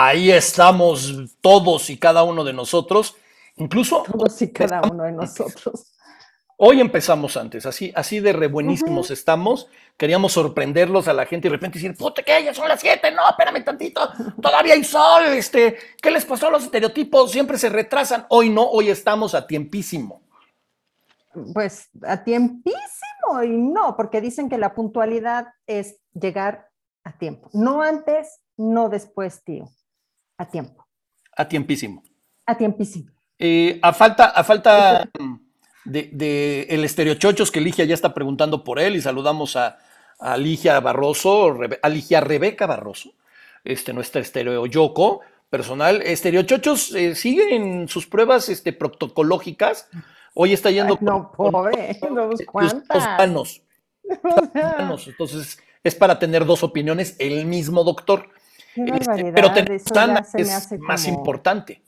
ahí estamos todos y cada uno de nosotros. Incluso todos y cada uno de nosotros. Hoy empezamos antes, así, así de re buenísimos estamos. Queríamos sorprenderlos a la gente y de repente decir, puta, que ya son las siete, no, espérame tantito, todavía hay sol, este, ¿qué les pasó a los estereotipos? Siempre se retrasan. Hoy no, hoy estamos a tiempísimo. Pues a tiempísimo y no, porque dicen que la puntualidad es llegar a tiempo. No antes, no después, tío. A tiempo. A tiempísimo. A tiempísimo. Eh, a falta, a falta de, el Estereochochos, que Ligia ya está preguntando por él, y saludamos a, a Ligia Barroso, a Ligia Rebeca Barroso, este, nuestra Estereo Yoko personal. Estereochochos eh, sigue en sus pruebas este, protocológicas. Hoy está yendo. no, pobre, ¿cuántas? Manos. Entonces, es para tener dos opiniones el mismo doctor. Este, pero tener sana es más importante.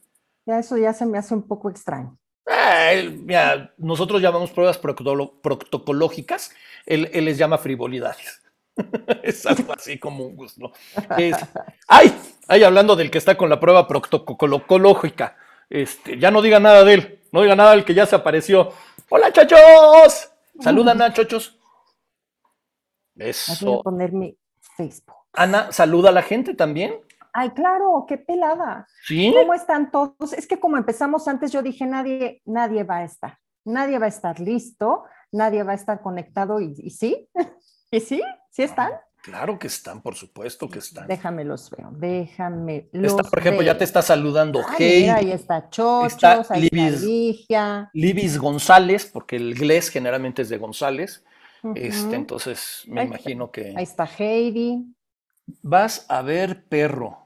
Ya eso ya se me hace un poco extraño. Eh, nosotros llamamos pruebas protocológicas, él, les llama frivolidades. es algo así como un gusto. ay, ay, hablando del que está con la prueba protocológica, este, ya no diga nada de él, no diga nada del que ya se apareció. ¡Hola, chachos! Saludan a chochos. Eso. Voy a poner mi Facebook. Ana, saluda a la gente también. Ay, claro, qué pelada. ¿Sí? ¿Cómo están todos? Es que como empezamos antes, yo dije, nadie, nadie va a estar, nadie va a estar listo, nadie va a estar conectado y, sí, y sí, sí están. Claro que están, por supuesto que están. Déjame los veo, déjame los Por ejemplo, ya te está saludando Hey. ahí está Chochos, ahí Libis, está. Libis González, porque el GLES generalmente es de González. este, entonces, me imagino que... Ahí está Heidi. Vas a ver perro.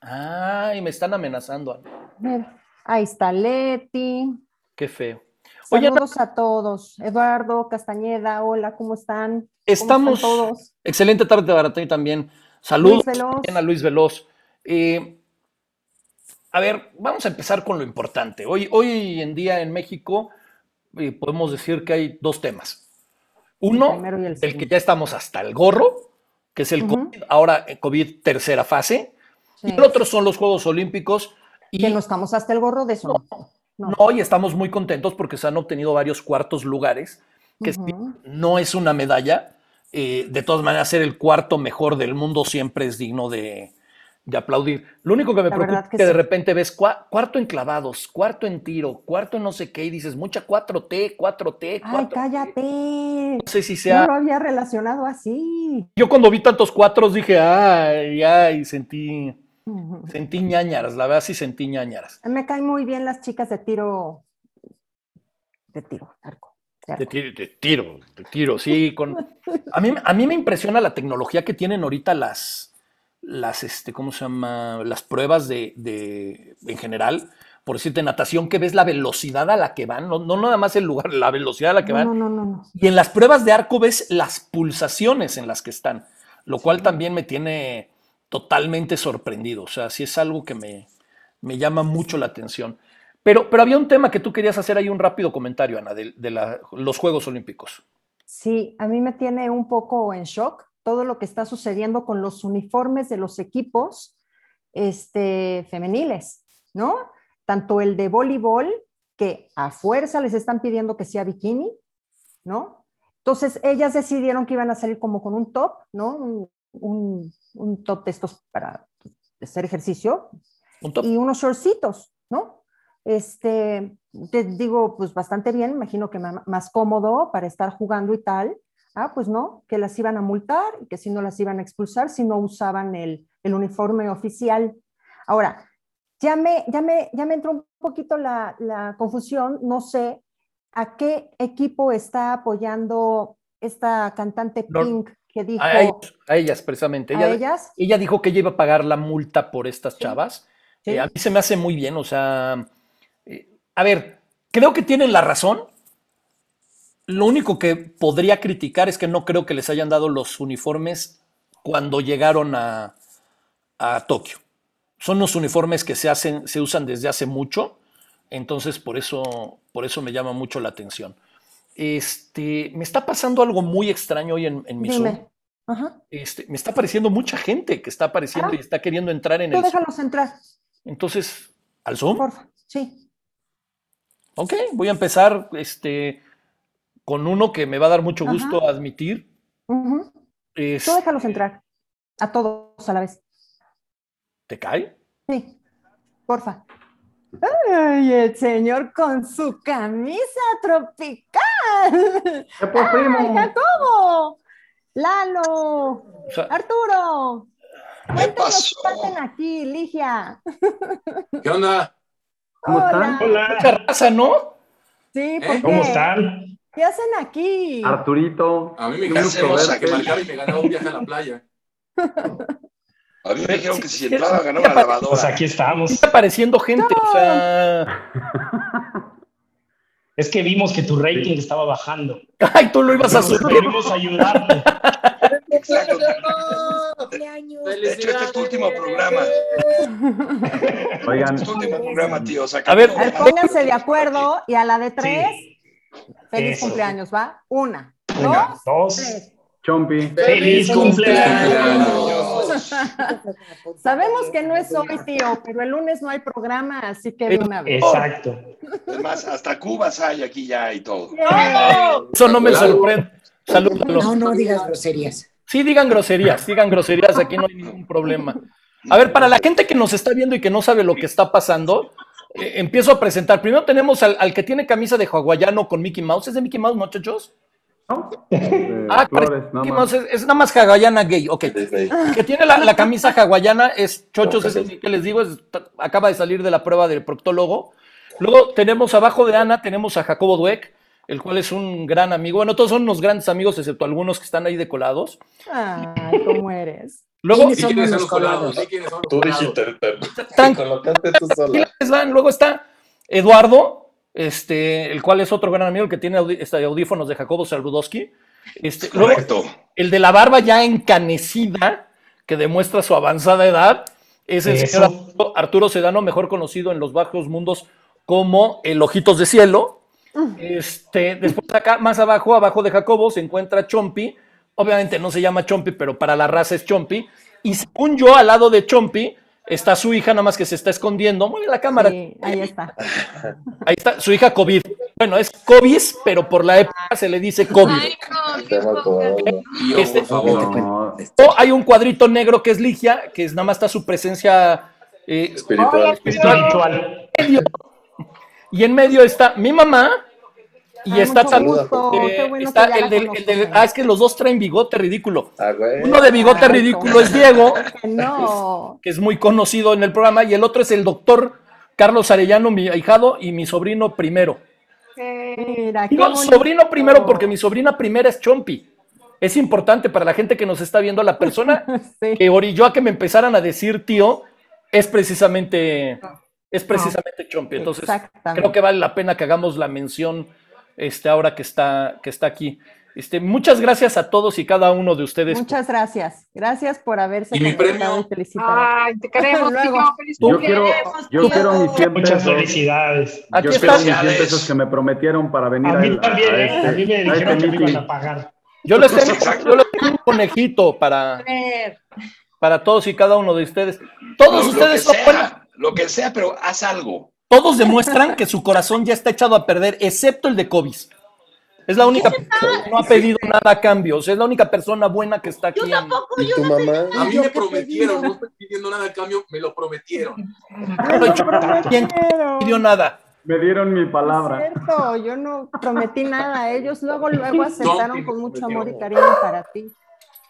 Ay, me están amenazando. ahí está Leti. Qué feo. Saludos a todos. Eduardo, Castañeda, hola, ¿cómo están? Estamos. todos? Excelente tarde para ti también. Saludos a Luis Veloz. Eh, a ver, vamos a empezar con lo importante. Hoy, hoy en día en México eh, podemos decir que hay dos temas. Uno, el, que ya estamos hasta el gorro, que es el COVID, ahora eh, COVID tercera fase, y el otro son los Juegos Olímpicos. Y que no estamos hasta el gorro de eso. No, no. y estamos muy contentos porque se han obtenido varios cuartos lugares, que no es una medalla. Eh, de todas maneras, ser el cuarto mejor del mundo siempre es digno de, aplaudir. Lo único que me preocupa es que, de repente ves cuarto en clavados, cuarto en tiro, cuarto en no sé qué, y dices mucha 4T, 4T, 4T. Ay, cállate. No sé si sea. No lo había relacionado así. Yo cuando vi tantos cuatros dije, ay, ay, sentí. Sentí ñañaras, la verdad sí sentí ñañaras. Me caen muy bien las chicas de tiro, de tiro, arco. De, tiro, de tiro, de tiro, sí. Con... A, mí, a mí me impresiona la tecnología que tienen ahorita las, las este, ¿cómo se llama? Las pruebas de, de, en general, por decirte, natación, que ves la velocidad a la que van, no, no nada más el lugar, la velocidad a la que van. No, no, no. Y en las pruebas de arco ves las pulsaciones en las que están, lo cual también me tiene totalmente sorprendido. O sea, sí es algo que me, me llama mucho la atención. Pero, pero había un tema que tú querías hacer ahí un rápido comentario, Ana, de, los Juegos Olímpicos. Sí, a mí me tiene un poco en shock todo lo que está sucediendo con los uniformes de los equipos este, femeniles, ¿no? Tanto el de voleibol, que a fuerza les están pidiendo que sea bikini, ¿no? Entonces ellas decidieron que iban a salir como con un top, ¿no? un, top de estos para hacer ejercicio y unos shortcitos, ¿no? Este, te digo, pues bastante bien, imagino que más cómodo para estar jugando y tal. Ah, pues no, que las iban a multar y que si no las iban a expulsar si no usaban el, uniforme oficial. Ahora, ya me, ya me, ya me entró un poquito la, confusión, no sé a qué equipo está apoyando esta cantante Pink a, ellas, precisamente. Ella, ella dijo que ella iba a pagar la multa por estas chavas. Eh, a mí se me hace muy bien, o sea, eh, a ver, creo que tienen la razón. Lo único que podría criticar es que no creo que les hayan dado los uniformes cuando llegaron a, a Tokio. Son los uniformes que se hacen, se usan desde hace mucho, entonces por eso, por eso me llama mucho la atención. Este, me está pasando algo muy extraño hoy en, mi Zoom. Este, me está apareciendo mucha gente que está apareciendo y está queriendo entrar en el. déjalos entrar. Entonces, ¿al Zoom? Porfa, sí. Ok, voy a empezar este, con uno que me va a dar mucho gusto admitir. Tú déjalos entrar. A todos a la vez. ¿Te cae? Sí, porfa. Ay, el señor con su camisa tropical. ¿Qué por primo? Jacobo! Lalo, Arturo. Cuéntanos qué hacen aquí, Ligia. ¿Qué onda? ¿Cómo están? Hola. Mucha raza, ¿no? Sí, ¿por qué? ¿Cómo están? ¿Qué hacen aquí? Arturito. A mí me dijeron que marcar y me ganaba un viaje a la playa. A mí me dijeron que si entraba ganaba la lavadora. Pues aquí estamos. Está apareciendo gente, o sea... Es que vimos que tu rating estaba bajando. Ay, tú lo ibas a subir. Queremos ayudarte. Exacto. De hecho, este es tu último programa. Oigan. Este es tu último programa, tío. O sea, A ver, pónganse de acuerdo y a la de tres, feliz cumpleaños, ¿va? Una, Una, dos, dos. tres. Chompi. ¡Feliz cumpleaños! Sabemos que no es hoy, tío, pero el lunes no hay programa, así que de una vez. Exacto. Además, hasta Cubas hay aquí ya y todo. Eso no me sorprende. Salúdalo. No, no digas groserías. Sí, digan groserías, digan groserías, aquí no hay ningún problema. A ver, para la gente que nos está viendo y que no sabe lo que está pasando, eh, empiezo a presentar. Primero tenemos al, al, que tiene camisa de hawaiano con Mickey Mouse. ¿Es de Mickey Mouse, muchachos? ¿No? ah, Flores, Mickey Mouse es, es, nada más hawaiana gay, ok. Que tiene la, la camisa hawaiana, es chochos, es el que les digo, es, acaba de salir de la prueba del proctólogo. Luego tenemos abajo de Ana, tenemos a Jacobo Dweck, el cual es un gran amigo. Bueno, todos son unos grandes amigos, excepto algunos que están ahí decolados. Ay, ¿cómo eres? Luego, ¿Quiénes son los colados? Tú dijiste, te colocaste tú sola. Luego está Eduardo, este, el cual es otro gran amigo, el que tiene audí este, audífonos de Jacobo Saludowski. Este, Correcto. Luego, el de la barba ya encanecida, que demuestra su avanzada edad, es el señor Arturo, Arturo Sedano, mejor conocido en los bajos mundos como el Ojitos de Cielo. Este, después acá, más abajo, abajo de Jacobo, se encuentra Chompi. Obviamente no se llama Chompi, pero para la raza es Chompi. Y según yo, al lado de Chompi, está su hija, nada más que se está escondiendo. Mueve la cámara. Sí, ahí está. Ahí está, su hija COVID. Bueno, es COVID, pero por la época se le dice COVID. Este, No, o hay un cuadrito negro que es Ligia, que es nada más está su presencia eh, Espiritual. Espiritual. Y en medio está mi mamá y Ay, está gusto, bueno está el del, el del- ah, es que los dos traen bigote ridículo. Ah, güey. Uno de bigote Ay, ridículo es Diego, Que no. que es muy conocido en el programa, y el otro es el doctor Carlos Arellano, mi ahijado, y mi sobrino primero. Mira, qué Digo sobrino primero porque mi sobrina primera es Chompi. Es importante para la gente que nos está viendo, la persona Sí. que orilló a que me empezaran a decir tío es precisamente es precisamente Chompi. Entonces creo que vale la pena que hagamos la mención este ahora que está que está aquí. Este, muchas gracias a todos y cada uno de ustedes. Muchas gracias. Gracias por haberse ¿Y mi conectado premio? y felicitado. Ay, te queremos, Luego. Yo quiero, yo tío. quiero mis 100 Muchas pesos. felicidades. Aquí Yo está. quiero mis 100 pesos que me prometieron para venir A mí al- también, a ¿eh? este- A mí me a dijeron este que me iban meeting. a pagar. Yo les tengo, yo les tengo un conejito para, para todos y cada uno de ustedes. Todos Lo- lo ustedes que son lo que sea, pero haz algo. Todos demuestran que su corazón ya está echado a perder, excepto el de Kobe. Es la única persona que no ha pedido nada a cambio. O sea, es la única persona buena que está aquí. Yo tampoco, ¿Y yo tu no mamá? A mí me prometieron, no estoy pidiendo nada a cambio, me lo prometieron. No. ¿Quién pidió nada? Me dieron mi Es palabra. cierto, yo no prometí nada. Ellos luego, luego aceptaron con mucho amor y cariño para ti.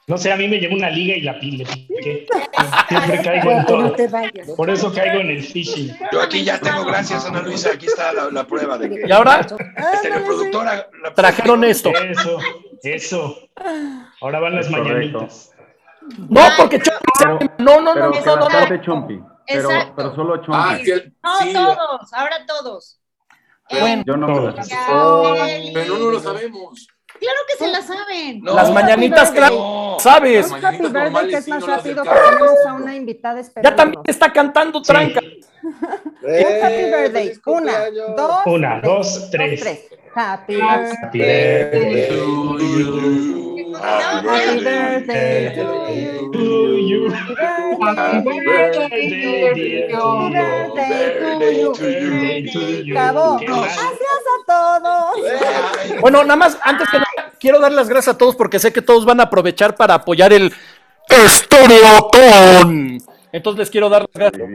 No sé, a mí me llevó una liga y la pile. Siempre caigo en todo. Por eso caigo en el phishing. Yo aquí ya tengo, gracias Ana Luisa, aquí está la, la prueba de que Y ahora este, la productora la- trajeron esto. Eso, eso. Ahora van las mañanitas. No, porque Chompi No, no, no, no, no, no. chompi. Pero, pero solo chompi. Ah, No, sí, todos, ahora todos. Bueno, Yo no pero no lo sabemos. Claro que se la saben. No, Las mañanitas, Happy claro, no. ¿sabes? Happy birthday, que es sí más rápido que tenemos a una invitada Ya también esperando. está cantando Sí. tranca. Happy birthday. Una, dos, Una, dos, tres. Happy Eh, birthday. Happy birthday. To you. Happy birthday to you. Happy birthday to you. Gracias a todos. Bueno, nada más, antes que nada, quiero dar las gracias a todos porque sé que todos van a aprovechar para apoyar el Estereotón. Entonces les quiero dar las gracias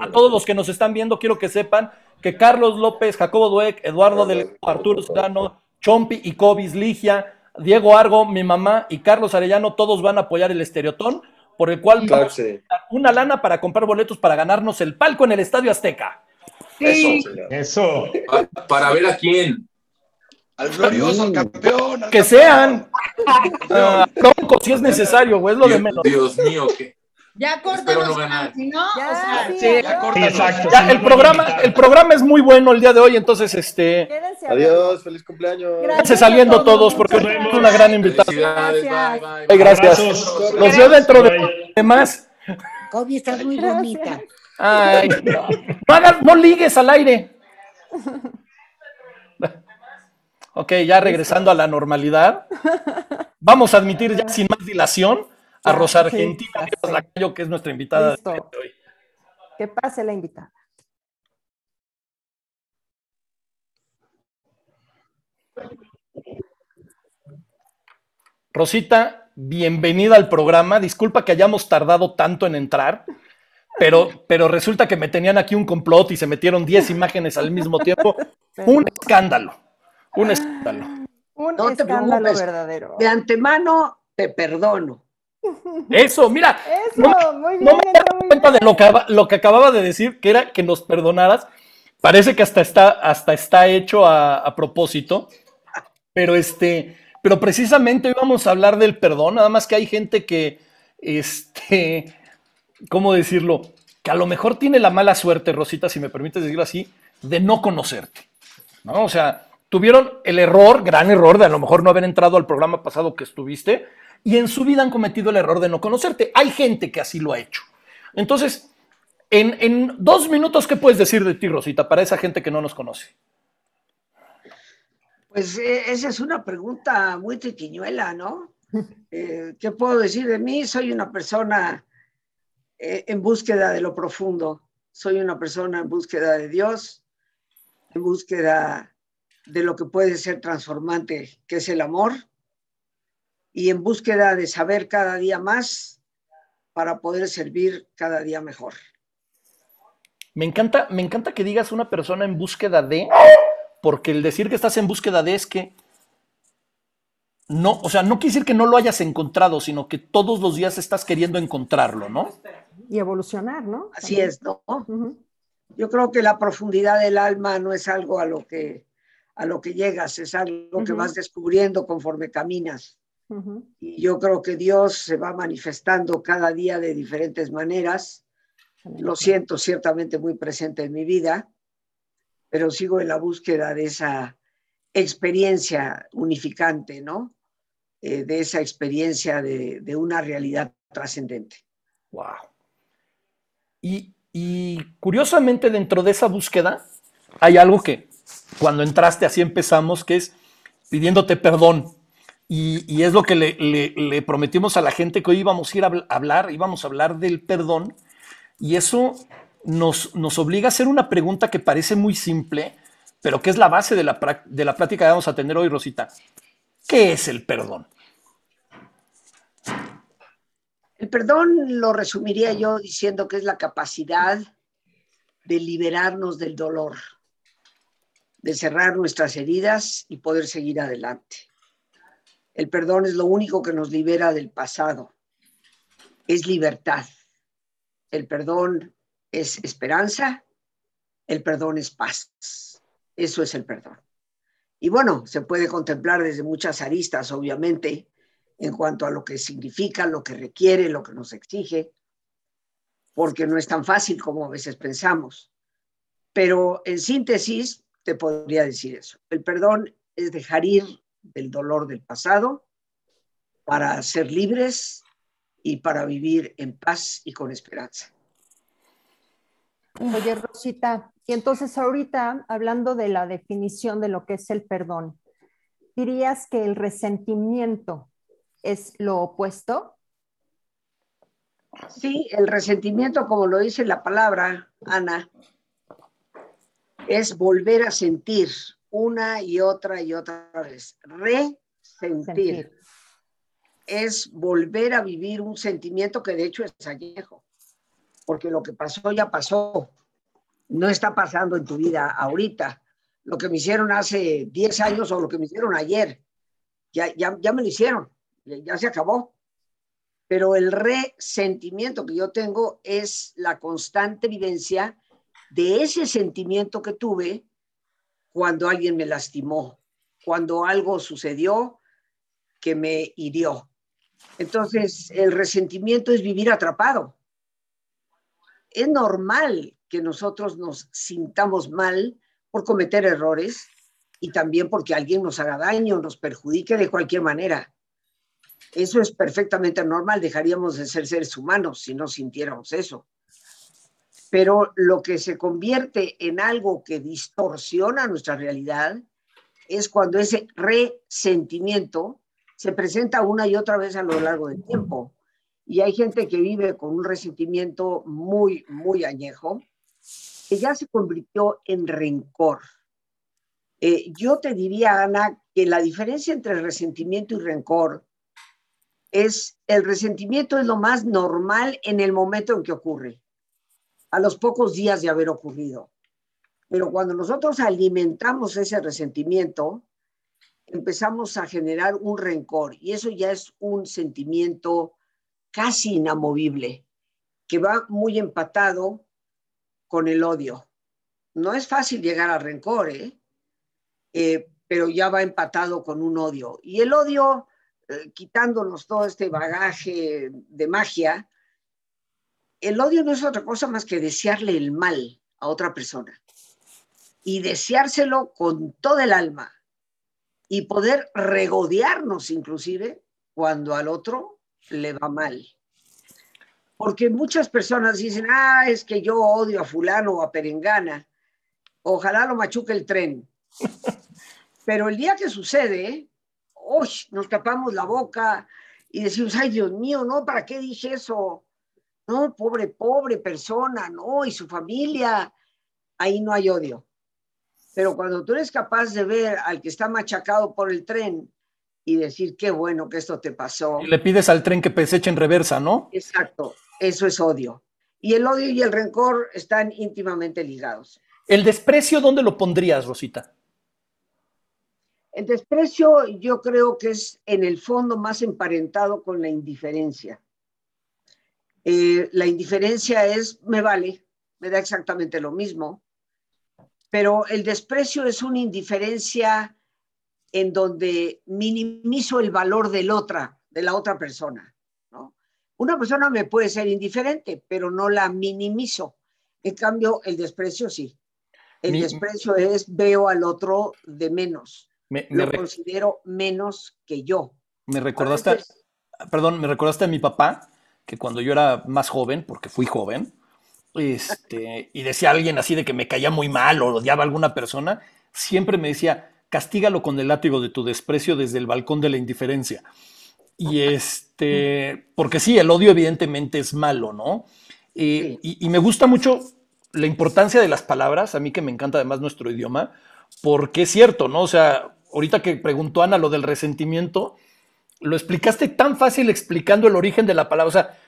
a todos los que nos están viendo. Quiero que sepan que Carlos López, Jacobo Dueck, Eduardo del Arturo Sedano, Chompi y Cobis Ligia, Diego Argo, mi mamá y Carlos Arellano, todos van a apoyar el Estereotón, por el cual vamos a una lana para comprar boletos para ganarnos el palco en el Estadio Azteca. Eso, eso. Para ver a quién. Al glorioso, al campeón. que sean. Uh, si es necesario, güey, es lo Dios, de menos. Dios mío, que. Ya cortamos, no ganar. si no, Ya, o sea, sí, ya corta. Exacto. Ya, el programa, el programa es muy bueno el día de hoy, entonces este Quédense. Adiós, feliz cumpleaños. Gracias. saliendo a todos. porque es una gran invitada. Felicidades, Gracias. bye, bye. Ay, gracias. Abrazos. Los veo dentro de, Bye. de más. Kobe, estás muy bonita. Ay, no, No hagas- no ligues al aire. Ok, ya regresando a la normalidad, vamos a admitir ya sin más dilación a Rosa sí, Argentina sé. Lacayo, que es nuestra invitada de Listo. hoy. Que pase la invitada. Rosita, bienvenida al programa. Disculpa que hayamos tardado tanto en entrar, pero, pero resulta que me tenían aquí un complot y se metieron 10 imágenes al mismo tiempo. Un escándalo, un escándalo. Un No te escándalo verdadero. De antemano, te perdono. Eso, mira, Eso, no, muy bien, no me muy cuenta bien. de lo que, lo que acababa de decir, que era que nos perdonaras. Parece que hasta está, hasta está hecho a, a propósito, pero este, pero precisamente hoy vamos a hablar del perdón, nada más que hay gente que, este, ¿cómo decirlo? Que a lo mejor tiene la mala suerte, Rosita, si me permites decirlo así, de no conocerte, ¿no? O sea, tuvieron el error, gran error, de a lo mejor no haber entrado al programa pasado que estuviste, y en su vida han cometido el error de no conocerte. Hay gente que así lo ha hecho. Entonces, en, en dos minutos, ¿qué puedes decir de ti, Rosita, para esa gente que no nos conoce? Pues eh, esa es una pregunta muy triquiñuela, ¿no? Eh, ¿Qué puedo decir de mí? Soy una persona eh, en búsqueda de lo profundo. Soy una persona en búsqueda de Dios, en búsqueda de lo que puede ser transformante, que es el amor, y en búsqueda de saber cada día más para poder servir cada día mejor. Me encanta, me encanta que digas una persona en búsqueda de, porque el decir que estás en búsqueda de es que no, o sea, no quiere decir que no lo hayas encontrado, sino que todos los días estás queriendo encontrarlo, ¿no? Y evolucionar, ¿no? Así También. es, ¿no? Yo creo que la profundidad del alma no es algo a lo que, a lo que llegas, es algo que vas descubriendo conforme caminas. Y yo creo que Dios se va manifestando cada día de diferentes maneras. Lo siento ciertamente muy presente en mi vida, pero sigo en la búsqueda de esa experiencia unificante, ¿no? Eh, de esa experiencia de, de una realidad trascendente. Wow. Y, y curiosamente dentro de esa búsqueda hay algo que cuando entraste así empezamos, que es pidiéndote perdón. Y, es lo que le, prometimos a la gente que hoy íbamos a ir a habl- a hablar, íbamos a hablar del perdón. Y eso nos, nos obliga a hacer una pregunta que parece muy simple, pero que es la base de la, de la plática que vamos a tener hoy, Rosita. ¿Qué es el perdón? El perdón lo resumiría yo diciendo que es la capacidad de liberarnos del dolor, de cerrar nuestras heridas y poder seguir adelante. El perdón es lo único que nos libera del pasado, es libertad. El perdón es esperanza, el perdón es paz. Eso es el perdón. Y bueno, se puede contemplar desde muchas aristas, obviamente, en cuanto a lo que significa, lo que requiere, lo que nos exige, porque no es tan fácil como a veces pensamos. Pero en síntesis, te podría decir eso. El perdón es dejar ir del dolor del pasado para ser libres y para vivir en paz y con esperanza. Oye, Rosita, y entonces ahorita, hablando de la definición de lo que es el perdón, dirías que el resentimiento es lo opuesto. Sí, el resentimiento, como lo dice la palabra, Ana, es volver a sentir una y otra y otra vez. Resentir. Es volver a vivir un sentimiento que de hecho es añejo, porque lo que pasó ya pasó. No está pasando en tu vida ahorita. Lo que me hicieron hace 10 años o lo que me hicieron ayer, ya, ya, ya me lo hicieron, ya se acabó pero el resentimiento que yo tengo es la constante vivencia de ese sentimiento que tuve cuando alguien me lastimó, cuando algo sucedió que me hirió. Entonces, el resentimiento es vivir atrapado. Es normal que nosotros nos sintamos mal por cometer errores y también porque alguien nos haga daño, nos perjudique de cualquier manera. Eso es perfectamente normal, dejaríamos de ser seres humanos si no sintiéramos eso. Pero lo que se convierte en algo que distorsiona nuestra realidad es cuando ese resentimiento se presenta una y otra vez a lo largo del tiempo. Y hay gente que vive con un resentimiento muy, muy añejo, que ya se convirtió en rencor. Eh, yo te diría, Ana, que la diferencia entre resentimiento y rencor es el resentimiento es lo más normal en el momento en que ocurre, a los pocos días de haber ocurrido. Pero cuando nosotros alimentamos ese resentimiento, empezamos a generar un rencor y eso ya es un sentimiento casi inamovible, que va muy empatado con el odio. No es fácil llegar al rencor, ¿eh? Eh, pero ya va empatado con un odio. Y el odio eh, quitándonos todo este bagaje de magia, el odio no es otra cosa más que desearle el mal a otra persona y deseárselo con todo el alma y poder regodearnos inclusive cuando al otro le va mal. Porque muchas personas dicen, ah, es que yo odio a fulano o a perengana, ojalá lo machuque el tren. Pero el día que sucede, ¡uy! nos tapamos la boca y decimos, ay Dios mío, no, ¿para qué dije eso? No, pobre, pobre persona, no, y su familia, ahí no hay odio. Pero cuando tú eres capaz de ver al que está machacado por el tren y decir, qué bueno que esto te pasó. Y le pides al tren que se eche en reversa, ¿no? Exacto, eso es odio. Y el odio y el rencor están íntimamente ligados. ¿El desprecio dónde lo pondrías, Rosita? El desprecio yo creo que es en el fondo más emparentado con la indiferencia. Eh, la indiferencia es, me vale, me da exactamente lo mismo, pero el desprecio es una indiferencia en donde minimizo el valor del otra, de la otra persona. Una persona me puede ser indiferente, pero no la minimizo. En cambio, el desprecio sí. El desprecio es veo al otro de menos. Me, lo considero menos que yo. Me recordaste, perdón, me recordaste a mi papá, que cuando yo era más joven, porque fui joven, este, y decía alguien así de que me caía muy mal o odiaba a alguna persona, siempre me decía, castígalo con el látigo de tu desprecio desde el balcón de la indiferencia. Y este, porque sí, el odio evidentemente es malo, ¿no? y, y, me gusta mucho la importancia de las palabras, a mí que me encanta además nuestro idioma, porque es cierto, ¿no? O sea, ahorita que preguntó Ana lo del resentimiento, lo explicaste tan fácil explicando el origen de la palabra, o sea,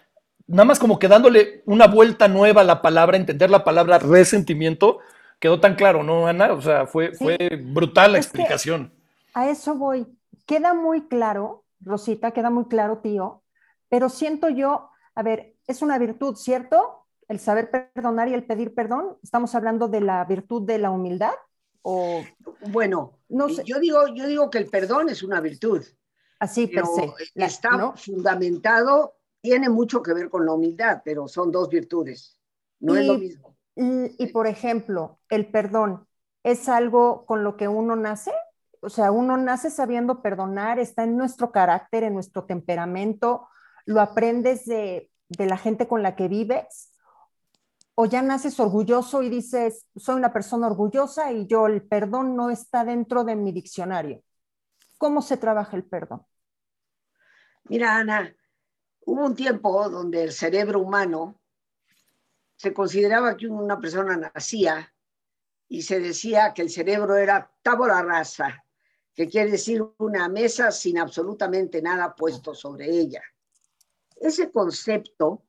nada más como que dándole una vuelta nueva a la palabra, entender la palabra resentimiento, quedó tan claro, ¿no, Ana? O sea, fue, fue brutal la explicación. A eso voy. Queda muy claro, Rosita, queda muy claro, tío, pero siento yo, a ver, es una virtud, ¿cierto? El saber perdonar y el pedir perdón. Estamos hablando de la virtud de la humildad. O, bueno, no yo, digo, yo digo que el perdón es una virtud. Así per se. Está fundamentado, tiene mucho que ver con la humildad, pero son dos virtudes. No es lo mismo. Y, por ejemplo, el perdón es algo con lo que uno nace. O sea, uno nace sabiendo perdonar, está en nuestro carácter, en nuestro temperamento, lo aprendes de, de la gente con la que vives o ya naces orgulloso y dices, soy una persona orgullosa y yo el perdón no está dentro de mi diccionario. ¿Cómo se trabaja el perdón? Mira, Ana, hubo un tiempo donde el cerebro humano se consideraba que una persona nacía y se decía que el cerebro era tabula rasa, que quiere decir una mesa sin absolutamente nada puesto sobre ella. Ese concepto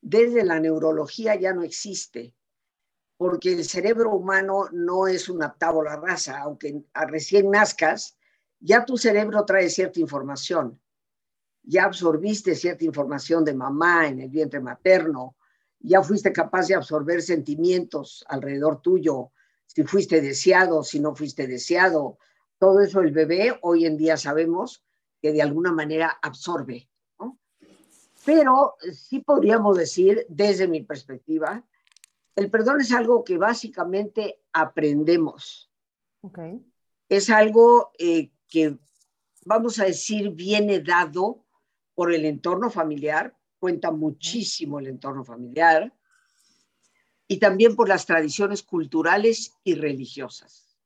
desde la neurología ya no existe, porque el cerebro humano no es una tabla rasa, aunque recién nazcas, ya tu cerebro trae cierta información, ya absorbiste cierta información de mamá en el vientre materno, ya fuiste capaz de absorber sentimientos alrededor tuyo, si fuiste deseado, si no fuiste deseado, todo eso el bebé hoy en día sabemos que de alguna manera absorbe. Pero sí podríamos decir, desde mi perspectiva, el perdón es algo que básicamente aprendemos. Es algo eh, que, vamos a decir, viene dado por el entorno familiar, cuenta muchísimo el entorno familiar, y también por las tradiciones culturales y religiosas.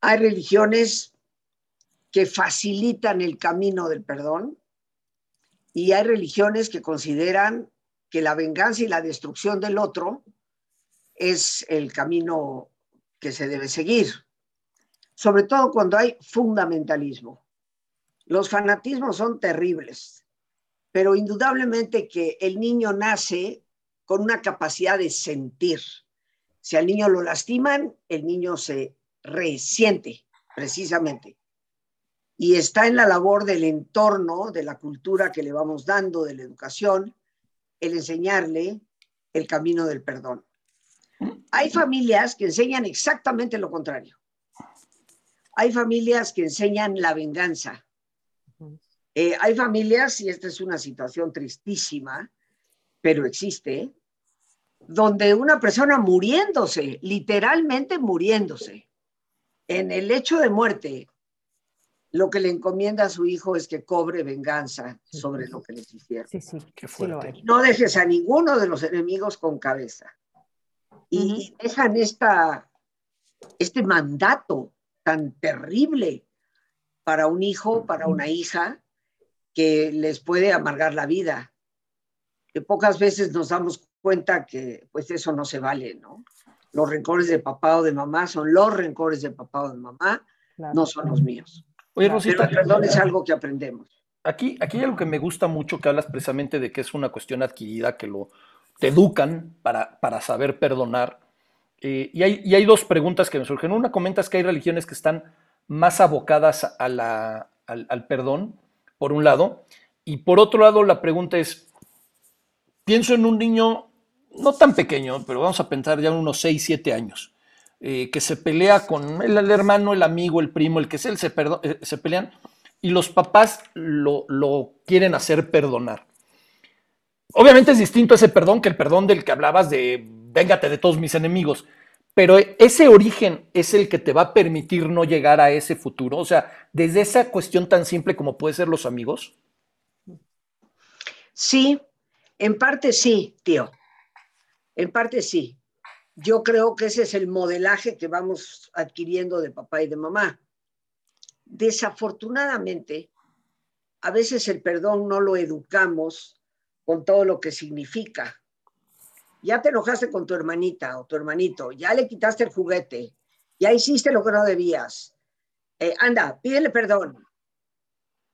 Hay religiones que facilitan el camino del perdón y hay religiones que consideran que la venganza y la destrucción del otro es el camino que se debe seguir, sobre todo cuando hay fundamentalismo. Los fanatismos son terribles, pero indudablemente que el niño nace con una capacidad de sentir. Si al niño lo lastiman, el niño se resiente, precisamente. Y está en la labor del entorno, de la cultura que le vamos dando, de la educación, el enseñarle el camino del perdón. Hay familias que enseñan exactamente lo contrario. Hay familias que enseñan la venganza. Eh, hay familias, y esta es una situación tristísima, pero existe, donde una persona muriéndose, literalmente muriéndose, en el hecho de muerte, lo que le encomienda a su hijo es que cobre venganza sobre lo que les hicieron. Sí, sí, qué fuerte. No dejes a ninguno de los enemigos con cabeza. Y dejan esta, este mandato tan terrible para un hijo, para una hija, que les puede amargar la vida. Que pocas veces nos damos cuenta que pues eso no se vale, ¿no? Los rencores de papá o de mamá son los rencores de papá o de mamá, no son los míos. Oye, Rosita. Pero perdón es algo que aprendemos. Aquí, aquí hay algo que me gusta mucho, que hablas precisamente de que es una cuestión adquirida, que lo te educan para, para saber perdonar. Eh, y, hay, dos preguntas que me surgen. Una, comentas que hay religiones que están más abocadas al, perdón, por un lado. Y por otro lado, la pregunta es, pienso en un niño no tan pequeño, pero vamos a pensar ya en unos 6, 7 años. Eh, que se pelea con el, el, hermano, el amigo, el primo, el que sea, se, eh, se pelean y los papás lo, lo, quieren hacer perdonar. Obviamente es distinto ese perdón que el perdón del que hablabas de véngate de todos mis enemigos, pero ese origen es el que te va a permitir no llegar a ese futuro. O sea, desde esa cuestión tan simple como puede ser los amigos. Sí, en parte sí, tío. En parte sí yo creo que ese es el modelaje que vamos adquiriendo de papá y de mamá. Desafortunadamente, a veces el perdón no lo educamos con todo lo que significa. Ya te enojaste con tu hermanita o tu hermanito, ya le quitaste el juguete, ya hiciste lo que no debías. Eh, anda, pídele perdón.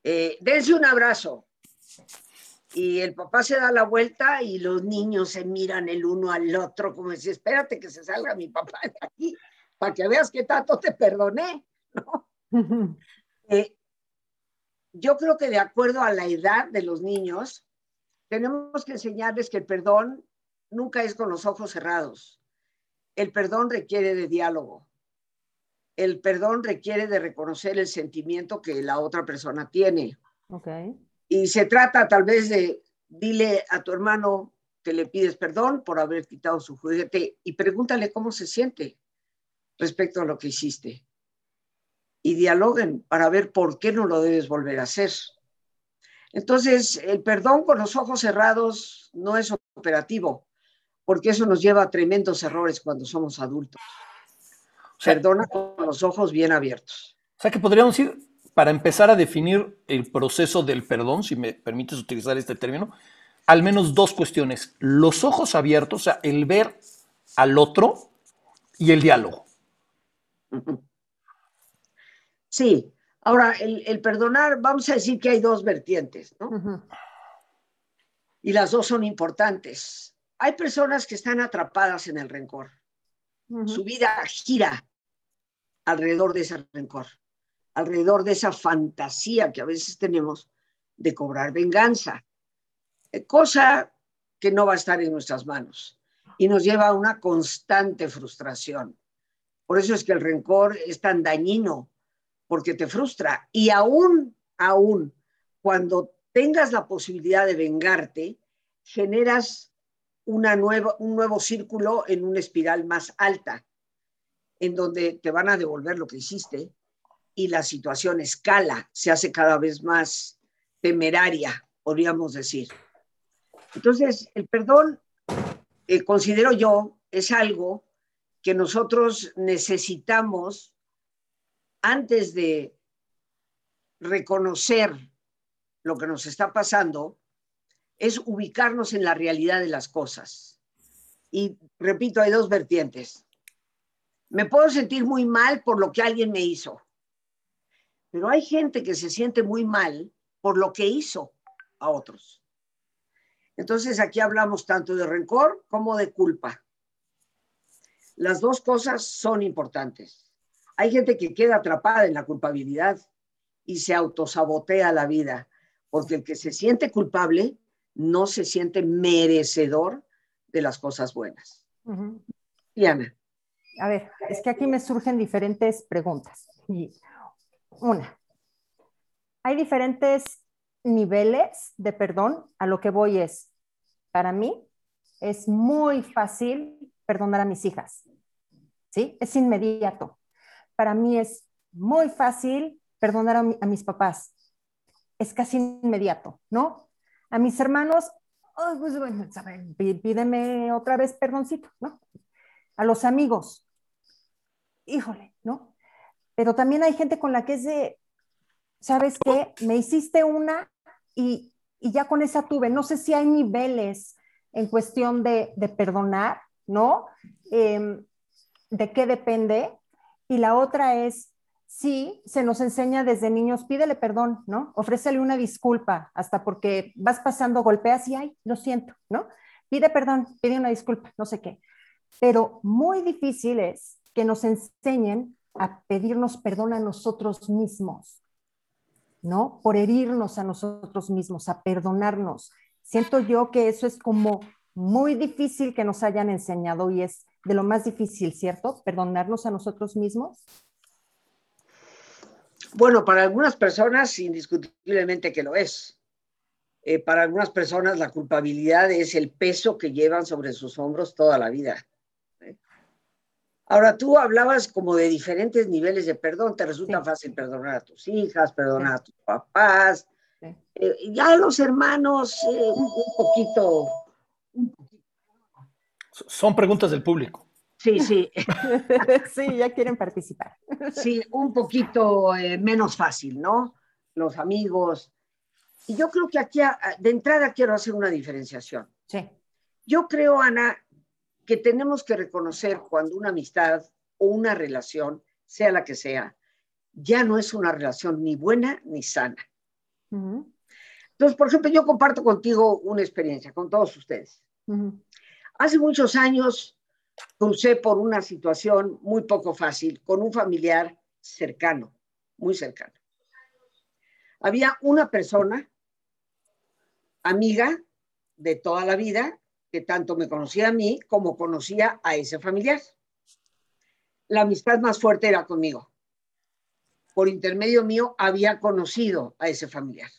Eh, dense un abrazo y el papá se da la vuelta y los niños se miran el uno al otro como si espérate que se salga mi papá de aquí para que veas que tanto te perdoné. eh, yo creo que de acuerdo a la edad de los niños, tenemos que enseñarles que el perdón nunca es con los ojos cerrados. El perdón requiere de diálogo. El perdón requiere de reconocer el sentimiento que la otra persona tiene. Okay. Y se trata tal vez de, dile a tu hermano que le pides perdón por haber quitado su juguete y pregúntale cómo se siente respecto a lo que hiciste. Y dialoguen para ver por qué no lo debes volver a hacer. Entonces, el perdón con los ojos cerrados no es operativo, porque eso nos lleva a tremendos errores cuando somos adultos. Perdona con los ojos bien abiertos. O sea que podríamos ir para empezar a definir el proceso del perdón, si me permites utilizar este término, al menos dos cuestiones. Los ojos abiertos, o sea, el ver al otro y el diálogo. Sí, ahora el, perdonar, vamos a decir que hay dos vertientes, ¿no? Y las dos son importantes. Hay personas que están atrapadas en el rencor. Su vida gira alrededor de ese rencor, alrededor de esa fantasía que a veces tenemos de cobrar venganza, eh, cosa que no va a estar en nuestras manos y nos lleva a una constante frustración. Por eso es que el rencor es tan dañino, porque te frustra. Y aún, aún, cuando tengas la posibilidad de vengarte, generas una nueva, un nuevo círculo en una espiral más alta, en donde te van a devolver lo que hiciste y la situación escala, se hace cada vez más temeraria, podríamos decir. Entonces, el perdón, eh, considero yo, es algo que nosotros necesitamos antes de reconocer lo que nos está pasando, es ubicarnos en la realidad de las cosas. Y repito, hay dos vertientes. Me puedo sentir muy mal por lo que alguien me hizo, pero hay gente que se siente muy mal por lo que hizo a otros. Entonces aquí hablamos tanto de rencor como de culpa. Las dos cosas son importantes. Hay gente que queda atrapada en la culpabilidad y se autosabotea la vida, porque el que se siente culpable no se siente merecedor de las cosas buenas. Diana. A ver, es que aquí me surgen diferentes preguntas. Y una, hay diferentes niveles de perdón. A lo que voy es, para mí, es muy fácil perdonar a mis hijas. ¿Sí? Es inmediato. Para mí es muy fácil perdonar a, a mis papás. Es casi inmediato, ¿no? A mis hermanos, pues, pídeme otra vez perdoncito, ¿no? A los amigos, híjole, ¿no? Pero también hay gente con la que es de, ¿sabes qué? Me hiciste una y, ya con esa tuve. No sé si hay niveles en cuestión de, perdonar, ¿no? Em, ¿De qué depende? Y la otra es, sí se nos enseña desde niños, pídele perdón, ¿no? Ofrécele una disculpa, hasta porque vas pasando, golpeas y, ay, lo siento, ¿no? Pide perdón, pide una disculpa, no sé qué. Pero muy difícil es que nos enseñen a pedirnos perdón a nosotros mismos, ¿no? Por herirnos a nosotros mismos, a perdonarnos. Siento yo que eso es como muy difícil que nos hayan enseñado y es de lo más difícil, ¿cierto? Perdonarnos a nosotros mismos. Bueno, para algunas personas indiscutiblemente que lo es. Eh, para algunas personas la culpabilidad es el peso que llevan sobre sus hombros toda la vida. ¿eh? Ahora, tú hablabas como de diferentes niveles de perdón. Te resulta fácil perdonar a tus hijas, perdonar a tus papás. Eh, ya los hermanos, un, poquito, un poquito. Son preguntas del público. Sí, sí. sí, ya quieren participar. sí, un poquito eh, menos fácil, ¿no? Los amigos. Y yo creo que aquí, de entrada, quiero hacer una diferenciación. Sí. Yo creo, Ana, que tenemos que reconocer cuando una amistad o una relación, sea la que sea, ya no es una relación ni buena ni sana. Entonces, por ejemplo, yo comparto contigo una experiencia, con todos ustedes. Hace muchos años crucé por una situación muy poco fácil con un familiar cercano, muy cercano. Había una persona, amiga de toda la vida, que tanto me conocía a mí como conocía a ese familiar. La amistad más fuerte era conmigo. Por intermedio mío había conocido a ese familiar.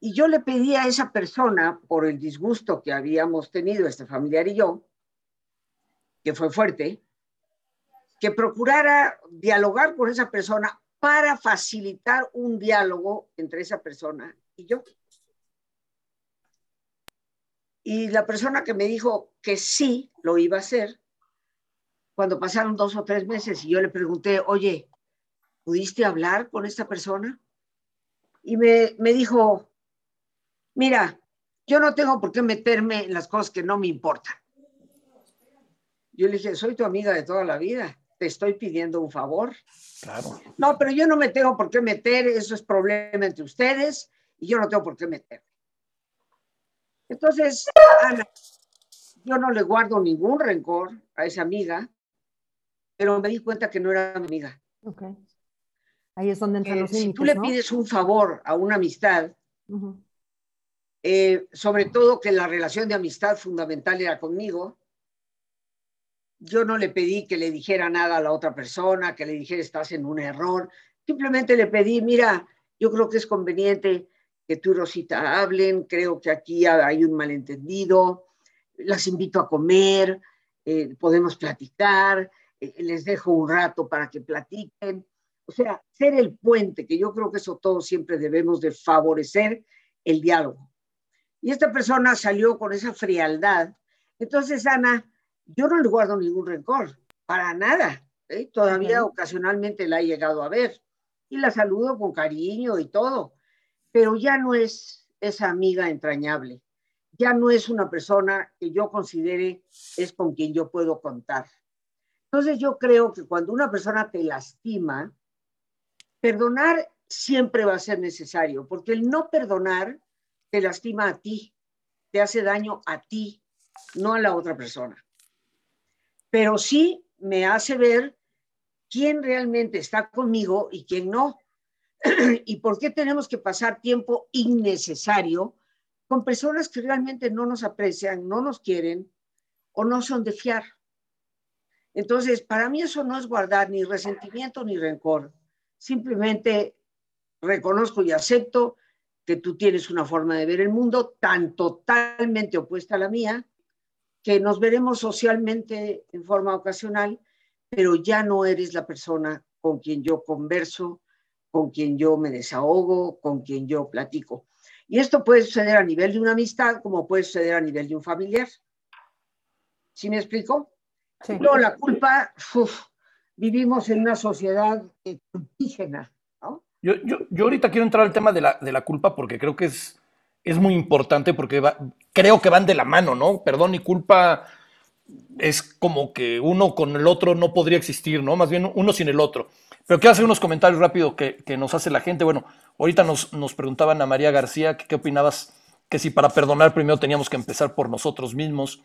Y yo le pedí a esa persona, por el disgusto que habíamos tenido este familiar y yo, que fue fuerte, que procurara dialogar con esa persona para facilitar un diálogo entre esa persona y yo. Y la persona que me dijo que sí lo iba a hacer, cuando pasaron dos o tres meses y yo le pregunté, oye, ¿pudiste hablar con esta persona? Y me, me dijo, mira, yo no tengo por qué meterme en las cosas que no me importan. Yo le dije, soy tu amiga de toda la vida, te estoy pidiendo un favor. Claro. No, pero yo no me tengo por qué meter, eso es problema entre ustedes y yo no tengo por qué meterme. Entonces, Ana, yo no le guardo ningún rencor a esa amiga, pero me di cuenta que no era mi amiga. Okay. Ahí es donde entran los límites, Si tú le pides un favor a una amistad, eh, sobre todo que la relación de amistad fundamental era conmigo, yo no le pedí que le dijera nada a la otra persona, que le dijera estás en un error. Simplemente le pedí, mira, yo creo que es conveniente que tú y Rosita hablen, creo que aquí hay un malentendido, las invito a comer, eh, podemos platicar, eh, les dejo un rato para que platiquen. O sea, ser el puente, que yo creo que eso todos siempre debemos de favorecer el diálogo. Y esta persona salió con esa frialdad. Entonces, Ana, yo no le guardo ningún rencor, para nada. ¿eh? Todavía ocasionalmente la he llegado a ver y la saludo con cariño y todo, pero ya no es esa amiga entrañable, ya no es una persona que yo considere es con quien yo puedo contar. Entonces yo creo que cuando una persona te lastima, perdonar siempre va a ser necesario, porque el no perdonar te lastima a ti, te hace daño a ti, no a la otra persona pero sí me hace ver quién realmente está conmigo y quién no. y por qué tenemos que pasar tiempo innecesario con personas que realmente no nos aprecian, no nos quieren o no son de fiar. Entonces, para mí eso no es guardar ni resentimiento ni rencor. Simplemente reconozco y acepto que tú tienes una forma de ver el mundo tan totalmente opuesta a la mía que nos veremos socialmente en forma ocasional, pero ya no eres la persona con quien yo converso, con quien yo me desahogo, con quien yo platico. Y esto puede suceder a nivel de una amistad como puede suceder a nivel de un familiar. ¿Sí me explico? No, la culpa, vivimos en una sociedad indígena. Yo, yo, yo, ahorita quiero entrar al tema de la, de la culpa porque creo que es, es muy importante porque creo que van de la mano, ¿no? Perdón y culpa es como que uno con el otro no podría existir, ¿no? Más bien uno sin el otro. Pero quiero hacer unos comentarios rápidos que, que, nos hace la gente. Bueno, ahorita nos, nos preguntaban a María García qué opinabas que si para perdonar primero teníamos que empezar por nosotros mismos.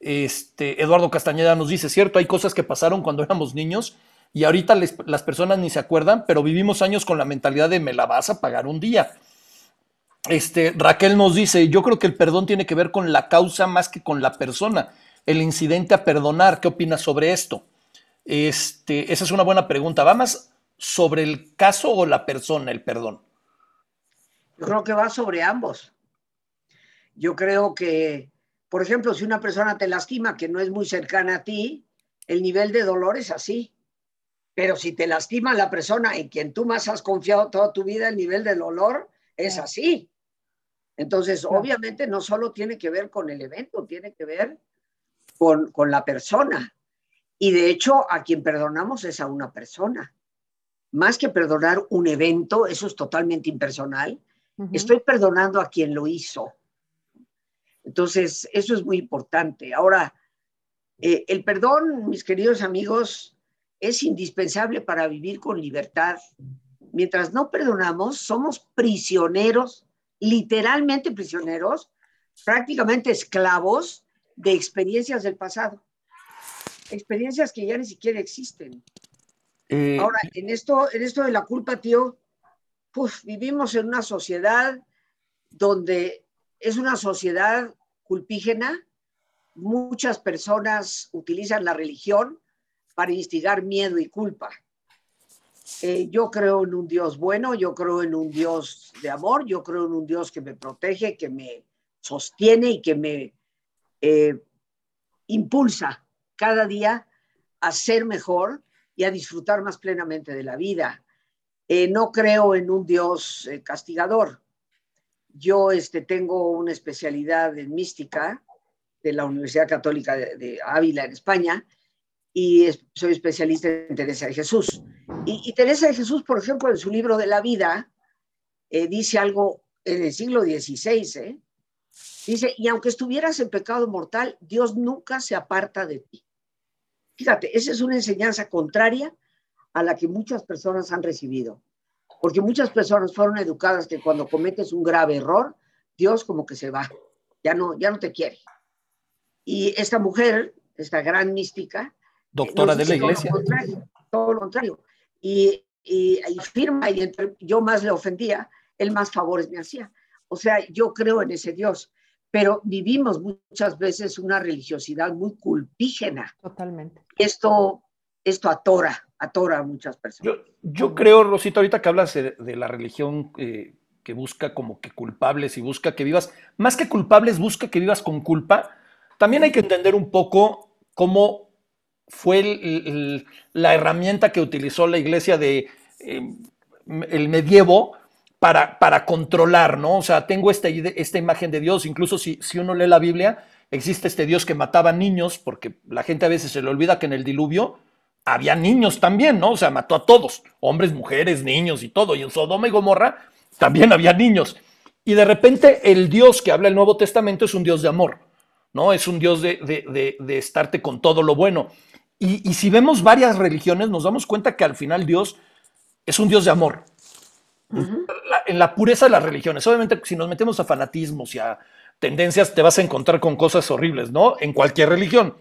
Este, Eduardo Castañeda nos dice, cierto, hay cosas que pasaron cuando éramos niños y ahorita las personas ni se acuerdan, pero vivimos años con la mentalidad de me la vas a pagar un día. Este, Raquel nos dice, yo creo que el perdón tiene que ver con la causa más que con la persona. El incidente a perdonar, ¿qué opinas sobre esto? Este, esa es una buena pregunta. ¿Va más sobre el caso o la persona, el perdón? Yo creo que va sobre ambos. Yo creo que, por ejemplo, si una persona te lastima que no es muy cercana a ti, el nivel de dolor es así. Pero si te lastima la persona en quien tú más has confiado toda tu vida, el nivel de dolor es así. Entonces, obviamente no solo tiene que ver con el evento, tiene que ver con, la persona. Y de hecho, a quien perdonamos es a una persona. Más que perdonar un evento, eso es totalmente impersonal. Estoy perdonando a quien lo hizo. Entonces, eso es muy importante. Ahora, eh, el perdón, mis queridos amigos, es indispensable para vivir con libertad. Mientras no perdonamos, somos prisioneros literalmente prisioneros, prácticamente esclavos de experiencias del pasado, experiencias que ya ni siquiera existen. Eh, Ahora, en esto, en esto de la culpa, tío, pues vivimos en una sociedad donde es una sociedad culpígena. Muchas personas utilizan la religión para instigar miedo y culpa. Eh, yo creo en un Dios bueno, yo creo en un Dios de amor, yo creo en un Dios que me protege, que me sostiene y que me eh, impulsa cada día a ser mejor y a disfrutar más plenamente de la vida. Eh, no creo en un Dios castigador. Yo este, tengo una especialidad en mística de la Universidad Católica de, Ávila en España y soy especialista en Teresa de Jesús. Y, Teresa de Jesús, por ejemplo, en su libro de la vida, eh, dice algo en el siglo XVI, ¿eh? dice, y aunque estuvieras en pecado mortal, Dios nunca se aparta de ti. Fíjate, esa es una enseñanza contraria a la que muchas personas han recibido, porque muchas personas fueron educadas que cuando cometes un grave error, Dios como que se va, ya no, ya no te quiere. Y esta mujer, esta gran mística, doctora de la iglesia, todo lo contrario, y, y, firma, y entre, yo más le ofendía, él más favores me hacía. O sea, yo creo en ese Dios, pero vivimos muchas veces una religiosidad muy culpígena. Totalmente. Esto, esto atora, atora a muchas personas. Yo, creo, Rosita, ahorita que hablas de, la religión eh, que busca como que culpables y busca que vivas, más que culpables, busca que vivas con culpa, también hay que entender un poco cómo fue la herramienta que utilizó la iglesia de em, el medievo para, para, controlar, ¿no? O sea, tengo esta, esta imagen de Dios, incluso si, si uno lee la Biblia, existe este Dios que mataba niños, porque la gente a veces se le olvida que en el diluvio había niños también, ¿no? O sea, mató a todos, hombres, mujeres, niños y todo, y en Sodoma y Gomorra también había niños. Y de repente el Dios que habla el Nuevo Testamento es un Dios de amor, ¿no? Es un Dios de, de, de estarte con todo lo bueno. Y, si vemos varias religiones, nos damos cuenta que al final Dios es un Dios de amor. en la pureza de las religiones. Obviamente, si nos metemos a fanatismos y a tendencias, te vas a encontrar con cosas horribles, ¿no? En cualquier religión.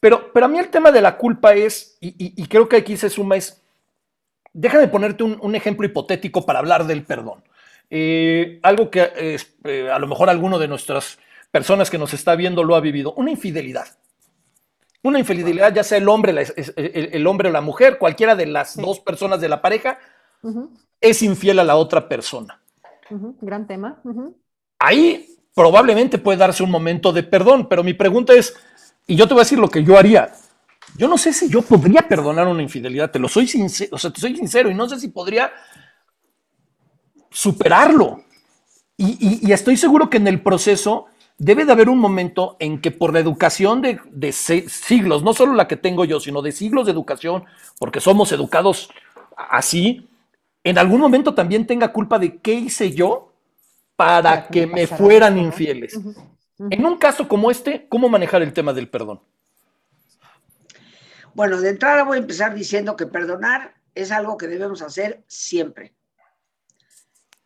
Pero, pero a mí el tema de la culpa es, y, creo que aquí se suma, es, déjame ponerte un, ejemplo hipotético para hablar del perdón. Eh, algo que eh, a lo mejor alguno de nuestras personas que nos está viendo lo ha vivido, una infidelidad. Una infidelidad, ya sea el hombre, el, hombre o la mujer, cualquiera de las dos personas de la pareja, es infiel a la otra persona. Gran tema. Ahí probablemente puede darse un momento de perdón, pero mi pregunta es, y yo te voy a decir lo que yo haría. Yo no sé si yo podría perdonar una infidelidad, te lo soy sincero, o sea, te soy sincero, y no sé si podría superarlo. y estoy seguro que en el proceso debe de haber un momento en que por la educación de, siglos, no solo la que tengo yo, sino de siglos de educación, porque somos educados así, en algún momento también tenga culpa de qué hice yo para, que, me fueran infieles. En un caso como este, ¿cómo manejar el tema del perdón? Bueno, de entrada voy a empezar diciendo que perdonar es algo que debemos hacer siempre.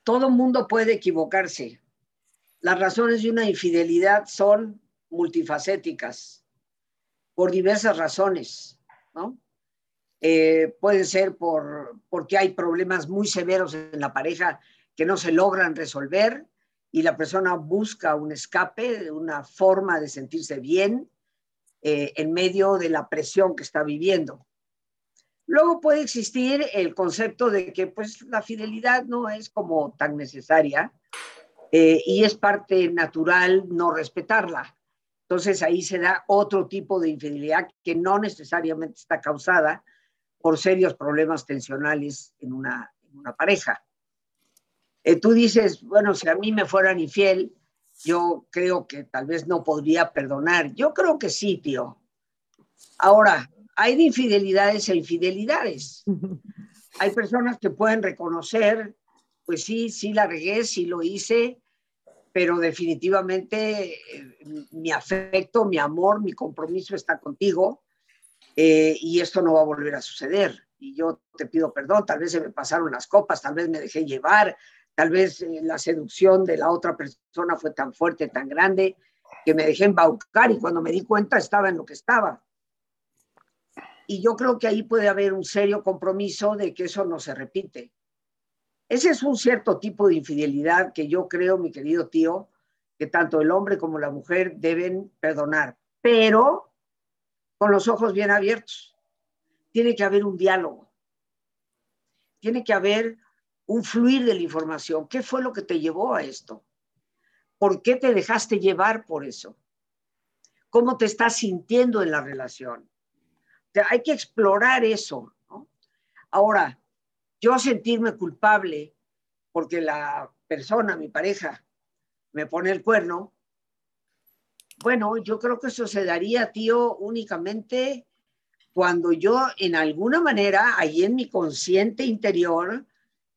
Todo mundo puede equivocarse, las razones de una infidelidad son multifacéticas, por diversas razones, ¿no? Eh, pueden ser por, porque hay problemas muy severos en la pareja que no se logran resolver y la persona busca un escape, una forma de sentirse bien eh, en medio de la presión que está viviendo. Luego puede existir el concepto de que pues la fidelidad no es como tan necesaria eh, y es parte natural no respetarla. Entonces ahí se da otro tipo de infidelidad que no necesariamente está causada por serios problemas tensionales en una, pareja. Eh, tú dices, bueno, si a mí me fueran infiel, yo creo que tal vez no podría perdonar. Yo creo que sí, tío. Ahora, hay de infidelidades e infidelidades. Hay personas que pueden reconocer pues sí, sí la regué, sí lo hice, pero definitivamente eh, mi afecto, mi amor, mi compromiso está contigo eh, y esto no va a volver a suceder. Y yo te pido perdón, tal vez se me pasaron las copas, tal vez me dejé llevar, tal vez eh, la seducción de la otra persona fue tan fuerte, tan grande, que me dejé embaucar y cuando me di cuenta estaba en lo que estaba. Y yo creo que ahí puede haber un serio compromiso de que eso no se repite. Ese es un cierto tipo de infidelidad que yo creo, mi querido tío, que tanto el hombre como la mujer deben perdonar, pero con los ojos bien abiertos. Tiene que haber un diálogo. Tiene que haber un fluir de la información. ¿Qué fue lo que te llevó a esto? ¿Por qué te dejaste llevar por eso? ¿Cómo te estás sintiendo en la relación? hay que explorar eso. Ahora, yo sentirme culpable porque la persona, mi pareja, me pone el cuerno, bueno, yo creo que eso se daría, tío, únicamente cuando yo en alguna manera, ahí en mi consciente interior,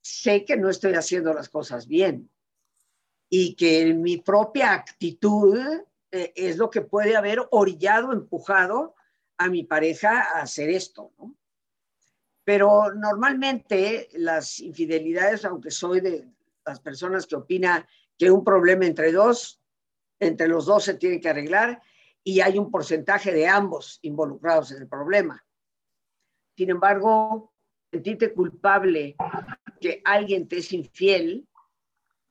sé que no estoy haciendo las cosas bien y que mi propia actitud eh, es lo que puede haber orillado, empujado a mi pareja a hacer esto, ¿no? Pero normalmente las infidelidades, aunque soy de las personas que opina que un problema entre dos, entre los dos se tiene que arreglar y hay un porcentaje de ambos involucrados en el problema. Sin embargo, sentirte culpable que alguien te es infiel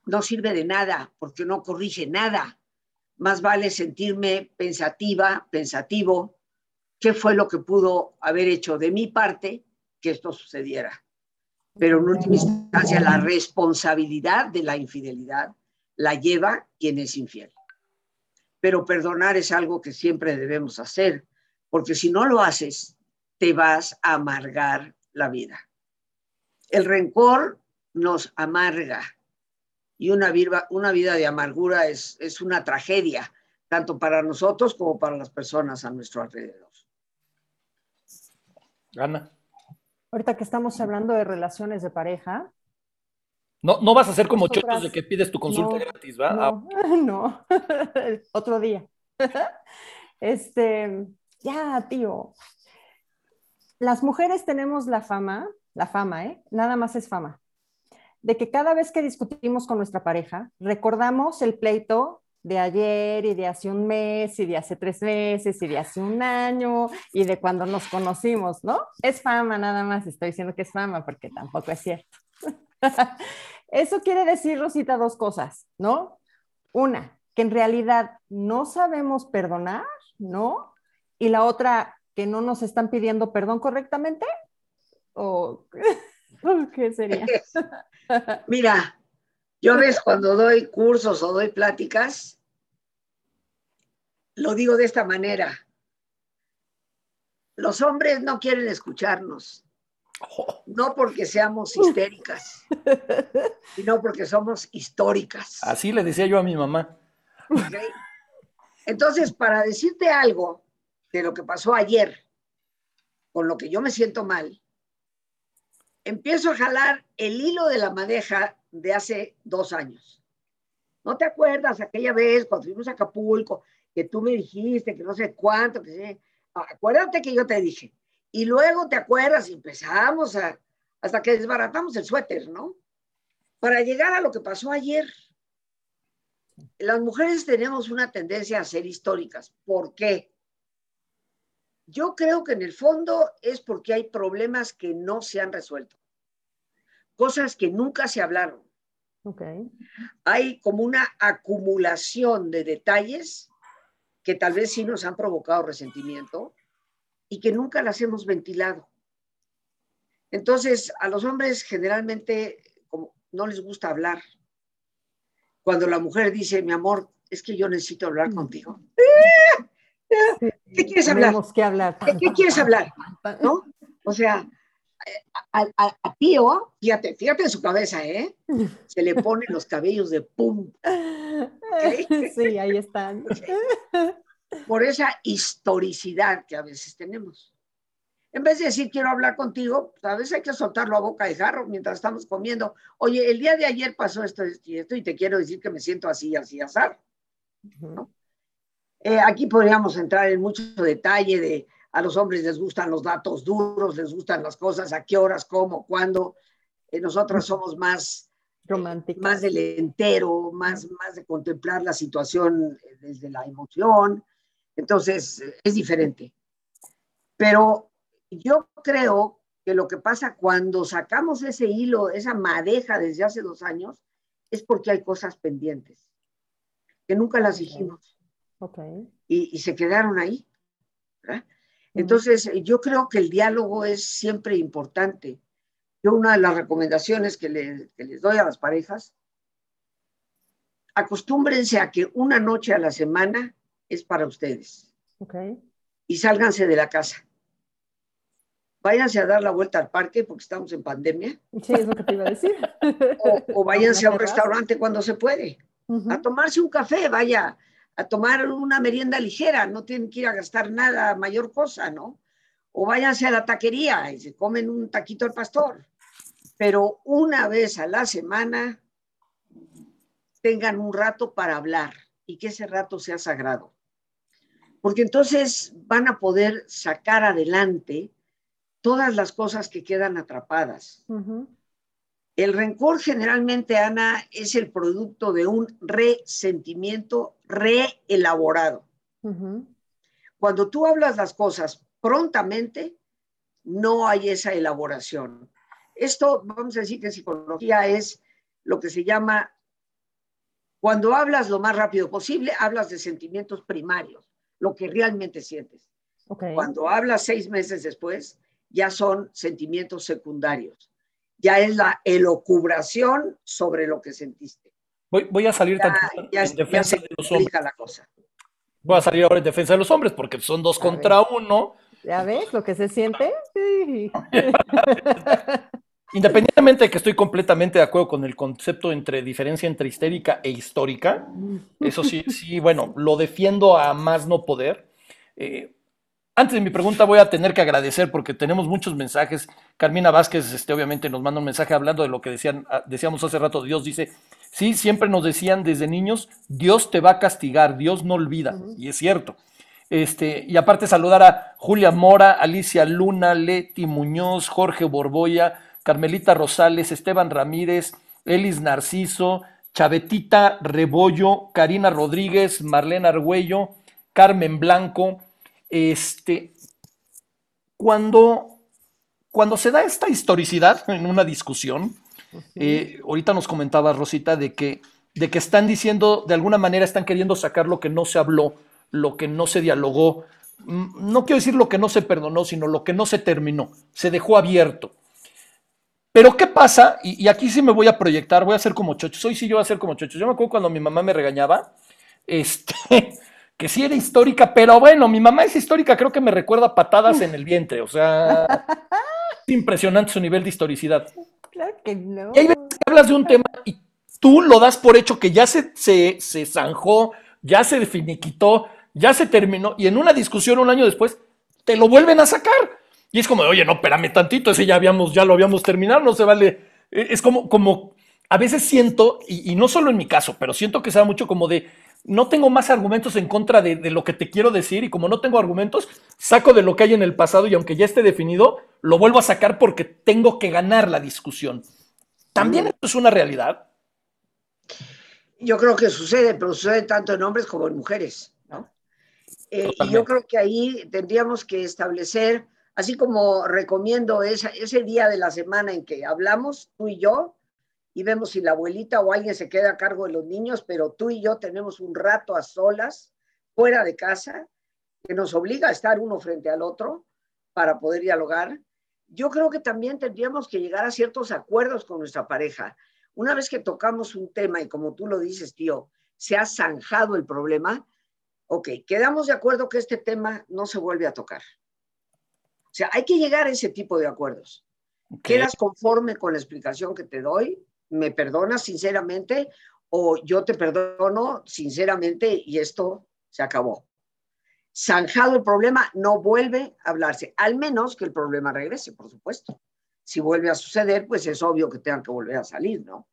no sirve de nada porque no corrige nada. Más vale sentirme pensativa, pensativo, qué fue lo que pudo haber hecho de mi parte que esto sucediera. Pero en última instancia, la responsabilidad de la infidelidad la lleva quien es infiel. Pero perdonar es algo que siempre debemos hacer, porque si no lo haces, te vas a amargar la vida. El rencor nos amarga y una vida, una vida de amargura es, es una tragedia, tanto para nosotros como para las personas a nuestro alrededor. Ana. Ahorita que estamos hablando de relaciones de pareja. No, no vas a ser como chotos de que pides tu consulta gratis, ¿va? No, no. otro día. Este, ya, tío. Las mujeres tenemos la fama, la fama, ¿eh? Nada más es fama, de que cada vez que discutimos con nuestra pareja, recordamos el pleito de ayer y de hace un mes y de hace tres meses y de hace un año y de cuando nos conocimos, ¿no? Es fama nada más, estoy diciendo que es fama porque tampoco es cierto. Eso quiere decir, Rosita, dos cosas, ¿no? Una, que en realidad no sabemos perdonar, ¿no? Y la otra, que no nos están pidiendo perdón correctamente. ¿O qué sería? Mira, yo ves cuando doy cursos o doy pláticas, lo digo de esta manera. Los hombres no quieren escucharnos, no porque seamos histéricas, sino porque somos históricas. Así le decía yo a mi mamá. Entonces, para decirte algo de lo que pasó ayer, con lo que yo me siento mal, empiezo a jalar el hilo de la madeja de hace dos años. ¿No te acuerdas aquella vez cuando fuimos a Acapulco, que tú me dijiste que no sé cuánto, que sé? Acuérdate que yo te dije. Y luego te acuerdas y empezamos a, hasta que desbaratamos el suéter, ¿no? Para llegar a lo que pasó ayer. Las mujeres tenemos una tendencia a ser históricas. ¿Por qué? Yo creo que en el fondo es porque hay problemas que no se han resuelto cosas que nunca se hablaron. Okay. Hay como una acumulación de detalles que tal vez sí nos han provocado resentimiento y que nunca las hemos ventilado. Entonces, a los hombres generalmente como, no les gusta hablar. Cuando la mujer dice, mi amor, es que yo necesito hablar mm. contigo. ¿Qué quieres hablar? Que hablar. ¿Qué quieres hablar? ¿No? O sea, a, a, Tío, fíjate, fíjate en su cabeza, ¿eh? Se le ponen los cabellos de pum. Sí, ahí están. Por esa historicidad que a veces tenemos. En vez de decir quiero hablar contigo, pues, a veces hay que soltarlo a boca de jarro mientras estamos comiendo. Oye, el día de ayer pasó esto, y esto, y te quiero decir que me siento así, así, azar. Eh, aquí podríamos entrar en mucho detalle de a los hombres les gustan los datos duros, les gustan las cosas, a qué horas, cómo, cuándo. Eh, nosotros somos más románticos, más del entero, más, más de contemplar la situación eh, desde la emoción. Entonces, eh, es diferente. Pero yo creo que lo que pasa cuando sacamos ese hilo, esa madeja desde hace dos años, es porque hay cosas pendientes, que nunca las dijimos. Okay. Y, y, se quedaron ahí. ¿verdad? Entonces, yo creo que el diálogo es siempre importante. Yo una de las recomendaciones que, les doy a las parejas, acostúmbrense a que una noche a la semana es para ustedes. Okay. Y sálganse de la casa. Váyanse a dar la vuelta al parque porque estamos en pandemia. Sí, es lo que te iba a decir. O, váyanse a un restaurante cuando se puede. A tomarse un café, vaya a tomar una merienda ligera, no tienen que ir a gastar nada, mayor cosa, ¿no? o váyanse a la taquería y se comen un taquito al pastor. Pero una vez a la semana tengan un rato para hablar y que ese rato sea sagrado. Porque entonces van a poder sacar adelante todas las cosas que quedan atrapadas. El rencor generalmente, Ana, es el producto de un resentimiento reelaborado. Cuando tú hablas las cosas prontamente, no hay esa elaboración. Esto, vamos a decir que en psicología es lo que se llama, cuando hablas lo más rápido posible, hablas de sentimientos primarios, lo que realmente sientes. Cuando hablas seis meses después, ya son sentimientos secundarios. Ya es la elocubración sobre lo que sentiste. Voy, a salir en defensa de los hombres. La cosa. Voy a salir ahora en defensa de los hombres porque son dos contra uno. ¿Ya ves lo que se siente? Independientemente de que estoy completamente de acuerdo con el concepto entre diferencia entre histérica e histórica, eso sí, sí, bueno, lo defiendo a más no poder. Eh, antes de mi pregunta voy a tener que agradecer porque tenemos muchos mensajes. Carmina Vázquez, este, obviamente, nos manda un mensaje hablando de lo que decían, ah, decíamos hace rato. Dios dice, sí, siempre nos decían desde niños, Dios te va a castigar, Dios no olvida. Y es cierto. Este, y aparte saludar a Julia Mora, Alicia Luna, Leti Muñoz, Jorge Borboya, Carmelita Rosales, Esteban Ramírez, Elis Narciso, Chavetita Rebollo, Karina Rodríguez, Marlena Argüello, Carmen Blanco, este, cuando, cuando se da esta historicidad en una discusión, eh, ahorita nos comentaba Rosita de que, de que están diciendo, de alguna manera están queriendo sacar lo que no se habló, lo que no se dialogó, mm, no quiero decir lo que no se perdonó, sino lo que no se terminó, se dejó abierto. Pero ¿qué pasa? Y, aquí sí me voy a proyectar, voy a ser como chocho. Hoy sí yo voy a ser como chocho. Yo me acuerdo cuando mi mamá me regañaba, este, que sí era histórica, pero bueno, mi mamá es histórica, creo que me recuerda patadas en el vientre, o sea, es impresionante su nivel de historicidad. Claro que no. Y hay veces que hablas de un tema y tú lo das por hecho que ya se, se, se zanjó, ya se finiquitó, ya se terminó, y en una discusión un año después te lo vuelven a sacar. Y es como, oye, no, espérame tantito, ese ya, habíamos, ya lo habíamos terminado, no se vale. E, es como, como, a veces siento, y, y no solo en mi caso, pero siento que se da mucho como de, no tengo más argumentos en contra de, lo que te quiero decir y como no tengo argumentos, saco de lo que hay en el pasado y aunque ya esté definido, lo vuelvo a sacar porque tengo que ganar la discusión. ¿También esto es una realidad? Yo creo que sucede, pero sucede tanto en hombres como en mujeres, ¿no? Eh, y yo creo que ahí tendríamos que establecer, así como recomiendo ese día de la semana en que hablamos, tú y yo, y vemos si la abuelita o alguien se queda a cargo de los niños, pero tú y yo tenemos un rato a solas, fuera de casa, que nos obliga a estar uno frente al otro para poder dialogar. Yo creo que también tendríamos que llegar a ciertos acuerdos con nuestra pareja. Una vez que tocamos un tema y como tú lo dices, tío, se ha zanjado el problema, ok, quedamos de acuerdo que este tema no se vuelve a tocar. O sea, hay que llegar a ese tipo de acuerdos. ¿Quedas conforme con la explicación que te doy? Me perdonas sinceramente o yo te perdono sinceramente y esto se acabó. Zanjado el problema, no vuelve a hablarse, al menos que el problema regrese, por supuesto. Si vuelve a suceder, pues es obvio que tengan que volver a salir, ¿no?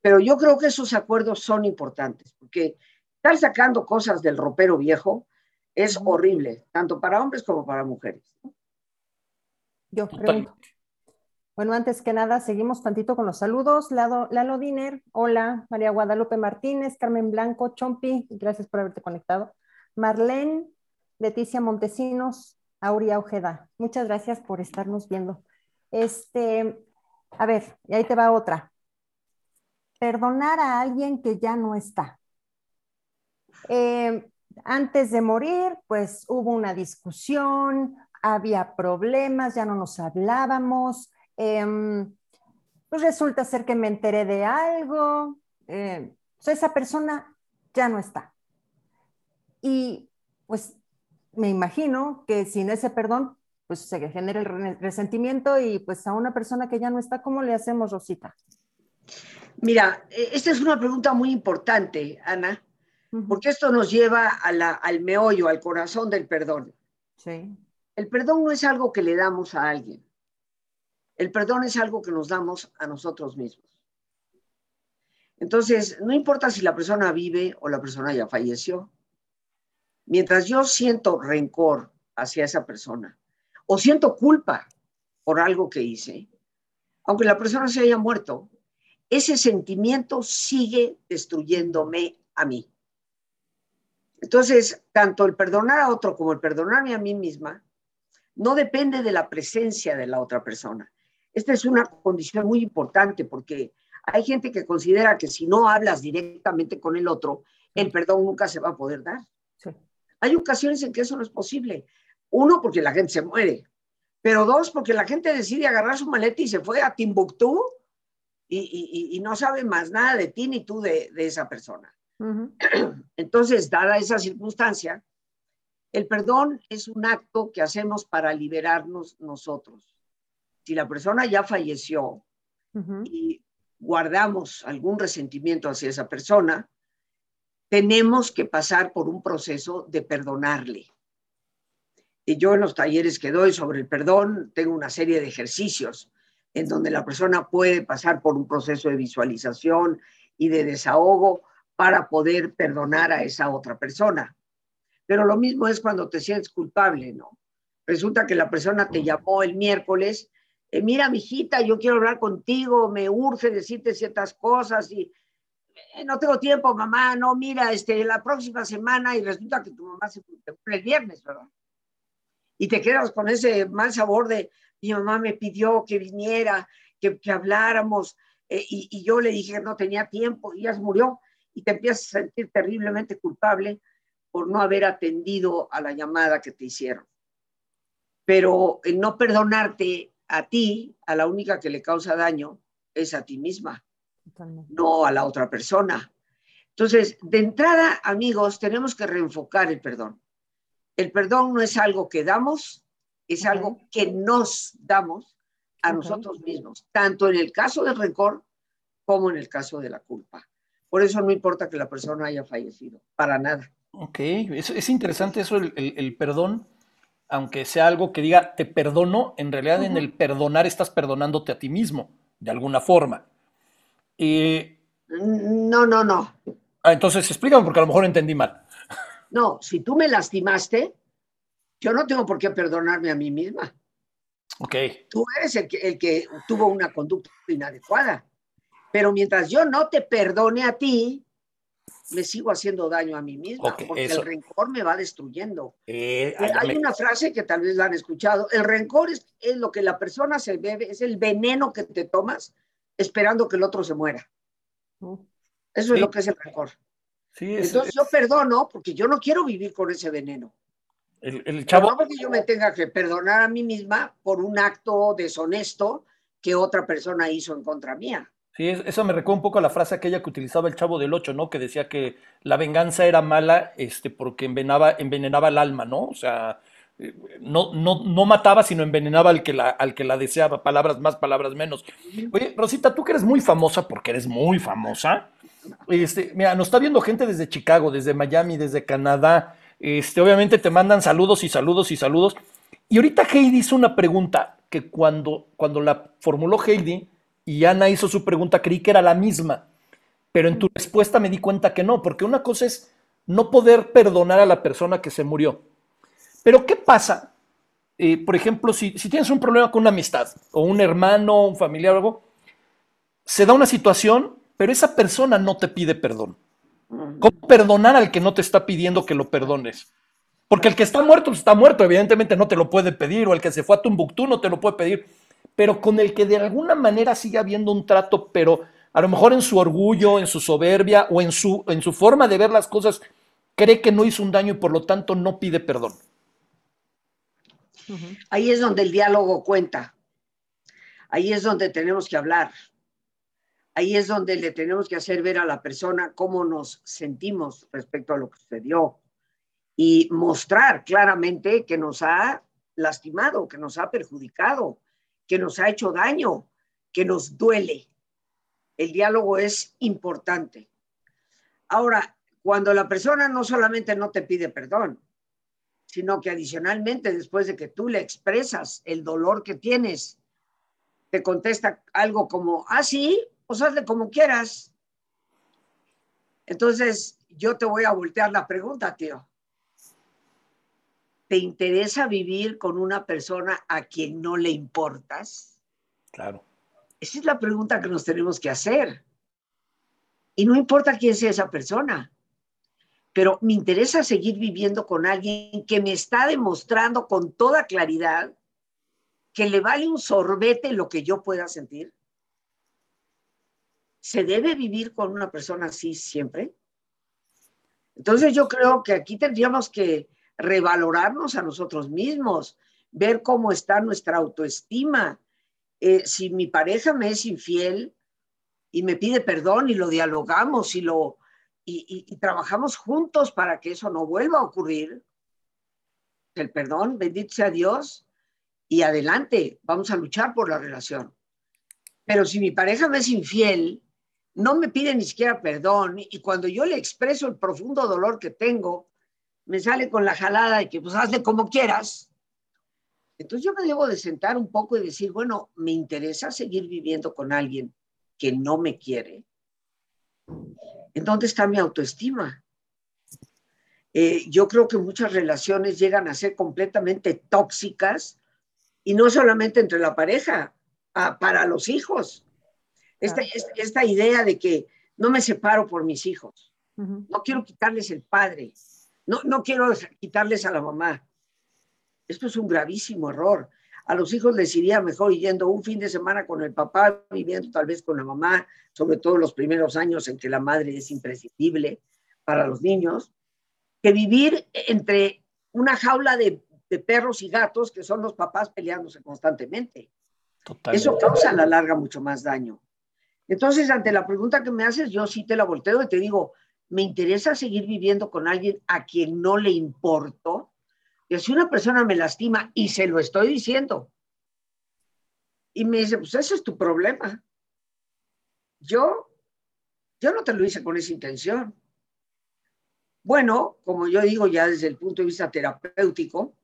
Pero yo creo que esos acuerdos son importantes, porque estar sacando cosas del ropero viejo es horrible, tanto para hombres como para mujeres. Yo pregunto. Bueno, antes que nada, seguimos tantito con los saludos. Lalo, Lalo Diner, hola. María Guadalupe Martínez, Carmen Blanco, Chompi, gracias por haberte conectado. Marlene, Leticia Montesinos, Aurea Ojeda, muchas gracias por estarnos viendo. Este, a ver, y ahí te va otra. Perdonar a alguien que ya no está. Eh, antes de morir, pues hubo una discusión, había problemas, ya no nos hablábamos, Em, pues resulta ser que me enteré de algo, eh, esa persona ya no está. Y pues me imagino que sin ese perdón, pues se genera el resentimiento y pues a una persona que ya no está, ¿cómo le hacemos, Rosita? Mira, e, esta es una pregunta muy importante, Ana, porque esto nos lleva a la, al meollo, al corazón del perdón. Sí. El perdón no es algo que le damos a alguien. El perdón es algo que nos damos a nosotros mismos. Entonces, no importa si la persona vive o la persona ya falleció. Mientras yo siento rencor hacia esa persona o siento culpa por algo que hice, aunque la persona se haya muerto, ese sentimiento sigue destruyéndome a mí. Entonces, tanto el perdonar a otro como el perdonarme a mí misma no depende de la presencia de la otra persona. Esta es una condición muy importante porque hay gente que considera que si no hablas directamente con el otro, el perdón nunca se va a poder dar. Hay ocasiones en que eso no es posible. Uno, porque la gente se muere, pero dos, porque la gente decide agarrar su maleta y se fue a Timbuktu y, no sabe más nada de ti ni tú de, esa persona. Entonces, dada esa circunstancia, el perdón es un acto que hacemos para liberarnos nosotros. Si la persona ya falleció y guardamos algún resentimiento hacia esa persona, tenemos que pasar por un proceso de perdonarle. Y yo en los talleres que doy sobre el perdón tengo una serie de ejercicios en donde la persona puede pasar por un proceso de visualización y de desahogo para poder perdonar a esa otra persona. Pero lo mismo es cuando te sientes culpable, ¿no? Resulta que la persona te llamó el miércoles, eh, mira, mijita, yo quiero hablar contigo, me urge decirte ciertas cosas y eh, no tengo tiempo, mamá, no, mira, este, la próxima semana y resulta que tu mamá se fue el viernes, ¿verdad? Y te quedas con ese mal sabor de, mi mamá me pidió que viniera, que, que habláramos, eh, y, yo le dije que no tenía tiempo y ya murió, y te empiezas a sentir terriblemente culpable por no haber atendido a la llamada que te hicieron. Pero el no perdonarte a ti, a la única que le causa daño, es a ti misma, no a la otra persona. Entonces, de entrada, amigos, tenemos que reenfocar el perdón. El perdón no es algo que damos, es algo que nos damos a nosotros mismos, tanto en el caso del rencor como en el caso de la culpa. Por eso no importa que la persona haya fallecido, para nada. Ok, es, interesante eso, el, perdón, aunque sea algo que diga te perdono, en realidad en el perdonar estás perdonándote a ti mismo, de alguna forma. no, no, no. Ah, entonces explícame porque a lo mejor entendí mal. No, si tú me lastimaste, yo no tengo por qué perdonarme a mí misma. Ok. Tú eres el que, el que tuvo una conducta inadecuada. Pero mientras yo no te perdone a ti, me sigo haciendo daño a mí mismo, porque el rencor me va destruyendo. Eh, eh, hay una frase que tal vez la han escuchado, el rencor es, lo que la persona se bebe, es el veneno que te tomas esperando que el otro se muera. Mm. Eso es lo que es el rencor. Entonces yo perdono porque yo no quiero vivir con ese veneno. El, chavo... no porque yo me tenga que perdonar a mí misma por un acto deshonesto que otra persona hizo en contra mía. Sí, eso me recuerda un poco a la frase aquella que utilizaba el chavo del 8, ¿no? Que decía que la venganza era mala este, porque envenenaba, envenenaba el alma, ¿no? O sea, eh, no, no, no mataba, sino envenenaba al que, la, al que la deseaba, palabras más, palabras menos. Oye, Rosita, tú que eres muy famosa, porque eres muy famosa, este, mira, nos está viendo gente desde Chicago, desde Miami, desde Canadá, este, obviamente te mandan saludos y saludos y saludos. Y ahorita Heidi hizo una pregunta que cuando, cuando la formuló Heidi, y Ana hizo su pregunta, creí que era la misma, pero en tu respuesta me di cuenta que no, porque una cosa es no poder perdonar a la persona que se murió. Pero ¿qué pasa? Eh, por ejemplo, si, tienes un problema con una amistad, o un hermano, un familiar o algo, se da una situación, pero esa persona no te pide perdón. ¿Cómo perdonar al que no te está pidiendo que lo perdones? Porque el que está muerto pues, está muerto, evidentemente no te lo puede pedir, o el que se fue a Tumbuctú no te lo puede pedir pero con el que de alguna manera sigue habiendo un trato, pero a lo mejor en su orgullo, en su soberbia o en su, en su forma de ver las cosas, cree que no hizo un daño y por lo tanto no pide perdón. Ahí es donde el diálogo cuenta. Ahí es donde tenemos que hablar. Ahí es donde le tenemos que hacer ver a la persona cómo nos sentimos respecto a lo que sucedió y mostrar claramente que nos ha lastimado, que nos ha perjudicado, que nos ha hecho daño, que nos duele. El diálogo es importante. Ahora, cuando la persona no solamente no te pide perdón, sino que adicionalmente después de que tú le expresas el dolor que tienes, te contesta algo como, ah, sí, pues hazle como quieras. Entonces, yo te voy a voltear la pregunta, tío. ¿Te interesa vivir con una persona a quien no le importas? Claro. Esa es la pregunta que nos tenemos que hacer. Y no importa quién sea esa persona, pero me interesa seguir viviendo con alguien que me está demostrando con toda claridad que le vale un sorbete lo que yo pueda sentir. ¿Se debe vivir con una persona así siempre? Entonces yo creo que aquí tendríamos que revalorarnos a nosotros mismos, ver cómo está nuestra autoestima. Eh, si mi pareja me es infiel y me pide perdón y lo dialogamos y lo y, trabajamos juntos para que eso no vuelva a ocurrir, el perdón, bendito sea Dios, y adelante, vamos a luchar por la relación. Pero si mi pareja me es infiel, no me pide ni siquiera perdón, y cuando yo le expreso el profundo dolor que tengo, me sale con la jalada de que pues hazle como quieras. Entonces yo me debo de sentar un poco y decir, bueno, me interesa seguir viviendo con alguien que no me quiere. ¿En dónde está mi autoestima? Eh, yo creo que muchas relaciones llegan a ser completamente tóxicas y no solamente entre la pareja, para los hijos. Esta, esta, idea de que no me separo por mis hijos, no quiero quitarles el padre, no, no quiero quitarles a la mamá. Esto es un gravísimo error. A los hijos les iría mejor yendo un fin de semana con el papá, viviendo tal vez con la mamá, sobre todo los primeros años en que la madre es imprescindible para los niños, que vivir entre una jaula de, perros y gatos que son los papás peleándose constantemente. Eso causa a la larga mucho más daño. Entonces, ante la pregunta que me haces, yo sí te la volteo y te digo, me interesa seguir viviendo con alguien a quien no le importo. Y si una persona me lastima y se lo estoy diciendo, y me dice, pues ese es tu problema. Yo, yo no te lo hice con esa intención. Bueno, como yo digo ya desde el punto de vista terapéutico,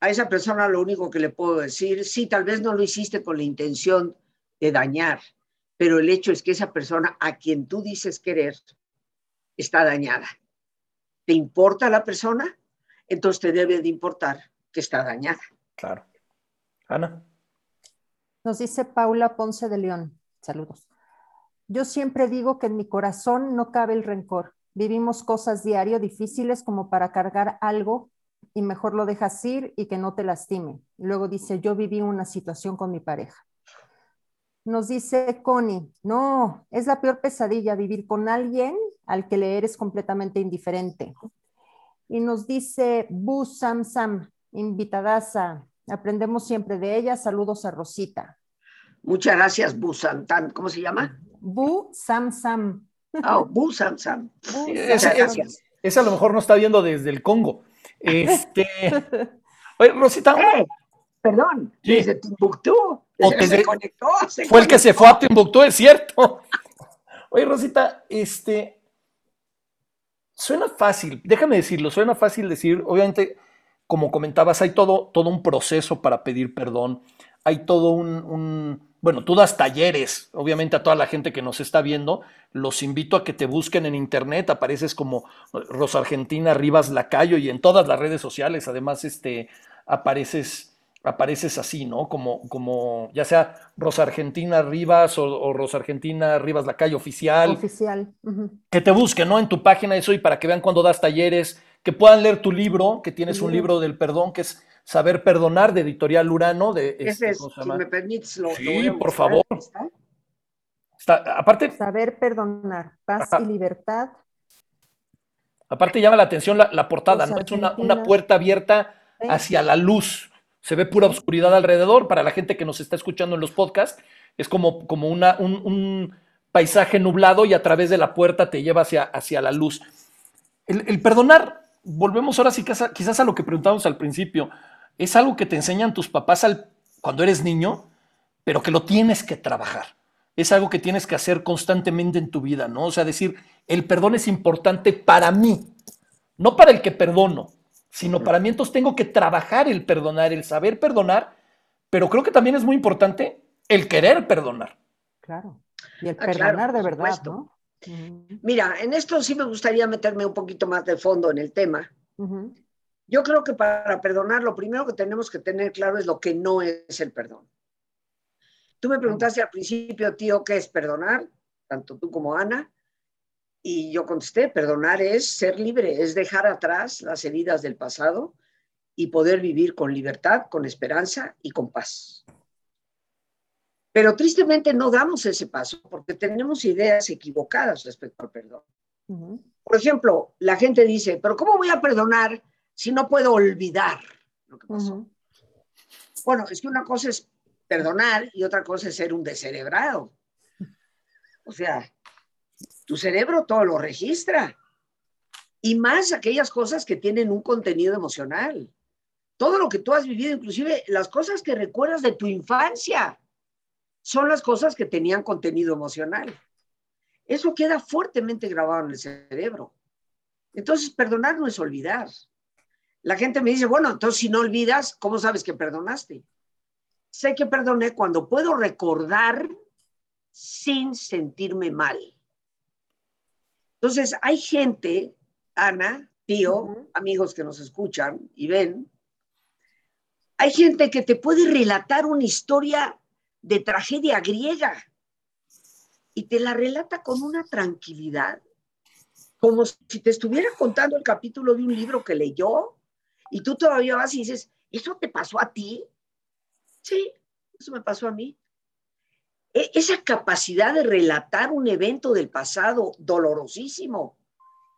a esa persona lo único que le puedo decir, sí, tal vez no lo hiciste con la intención de dañar, pero el hecho es que esa persona a quien tú dices querer está dañada. ¿Te importa la persona? Entonces te debe de importar que está dañada. Claro. Ana. Nos dice Paula Ponce de León. Saludos. Yo siempre digo que en mi corazón no cabe el rencor. Vivimos cosas diario difíciles como para cargar algo y mejor lo dejas ir y que no te lastime. Luego dice, yo viví una situación con mi pareja. Nos dice Connie, no, es la peor pesadilla vivir con alguien al que le eres completamente indiferente. Y nos dice Bu Sam Sam, invitadaza, aprendemos siempre de ella, saludos a Rosita. Muchas gracias, Bu Sam Sam, ¿cómo se llama? Bu Sam Sam. Oh, Bu Sam Sam. Muchas gracias. Esa a lo mejor no está viendo desde el Congo. Este. Oye, Rosita. Eh, perdón, desde Timbuktu. se conectó, fue el que se fue a Timbuktu, es cierto. Oye, Rosita, este, suena fácil, déjame decirlo, suena fácil decir, obviamente, como comentabas, hay todo, todo un proceso para pedir perdón, hay todo un, bueno, tú das talleres, obviamente a toda la gente que nos está viendo, los invito a que te busquen en internet, apareces como Rosa Argentina Rivas Lacayo y en todas las redes sociales, además, este, apareces apareces así, ¿no? Como, como ya sea Rosa Argentina Rivas o, Rosa Argentina Rivas la calle oficial. Oficial. Que te busquen, ¿no? En tu página eso y para que vean cuando das talleres, que puedan leer tu libro, que tienes un libro del perdón, que es Saber Perdonar, de Editorial Urano. De, este, es, si me permites, lo Sí, por favor. aparte. Saber Perdonar, paz y libertad. Aparte llama la atención la, portada, ¿no? Es una, una puerta abierta hacia la luz se ve pura oscuridad alrededor. Para la gente que nos está escuchando en los podcasts, es como, como una, un, paisaje nublado y a través de la puerta te lleva hacia, hacia la luz. El, perdonar, volvemos ahora sí quizás, a lo que preguntamos al principio, es algo que te enseñan tus papás al, cuando eres niño, pero que lo tienes que trabajar. Es algo que tienes que hacer constantemente en tu vida, ¿no? O sea, decir, el perdón es importante para mí, no para el que perdono, sino para mí entonces tengo que trabajar el perdonar, el saber perdonar, pero creo que también es muy importante el querer perdonar. Claro. Y el ah, perdonar de verdad, ¿no? Mira, en esto sí me gustaría meterme un poquito más de fondo en el tema. Yo creo que para perdonar lo primero que tenemos que tener claro es lo que no es el perdón. Tú me preguntaste al principio, tío, ¿qué es perdonar? Tanto tú como Ana. Y yo contesté, perdonar es ser libre, es dejar atrás las heridas del pasado y poder vivir con libertad, con esperanza y con paz. Pero tristemente no damos ese paso porque tenemos ideas equivocadas respecto al perdón. Por ejemplo, la gente dice, pero ¿cómo voy a perdonar si no puedo olvidar lo que pasó? Bueno, es que una cosa es perdonar y otra cosa es ser un descerebrado. O sea, tu cerebro todo lo registra. Y más aquellas cosas que tienen un contenido emocional. Todo lo que tú has vivido, inclusive las cosas que recuerdas de tu infancia son las cosas que tenían contenido emocional. Eso queda fuertemente grabado en el cerebro. Entonces, perdonar no es olvidar. La gente me dice, bueno, entonces si no olvidas, ¿cómo sabes que perdonaste? Sé que perdoné cuando puedo recordar sin sentirme mal. Entonces, hay gente, Ana, tío, amigos que nos escuchan y ven, hay gente que te puede relatar una historia de tragedia griega y te la relata con una tranquilidad, como si te estuviera contando el capítulo de un libro que leyó y tú todavía vas y dices, ¿eso te pasó a ti? Sí, eso me pasó a mí. E, esa capacidad de relatar un evento del pasado dolorosísimo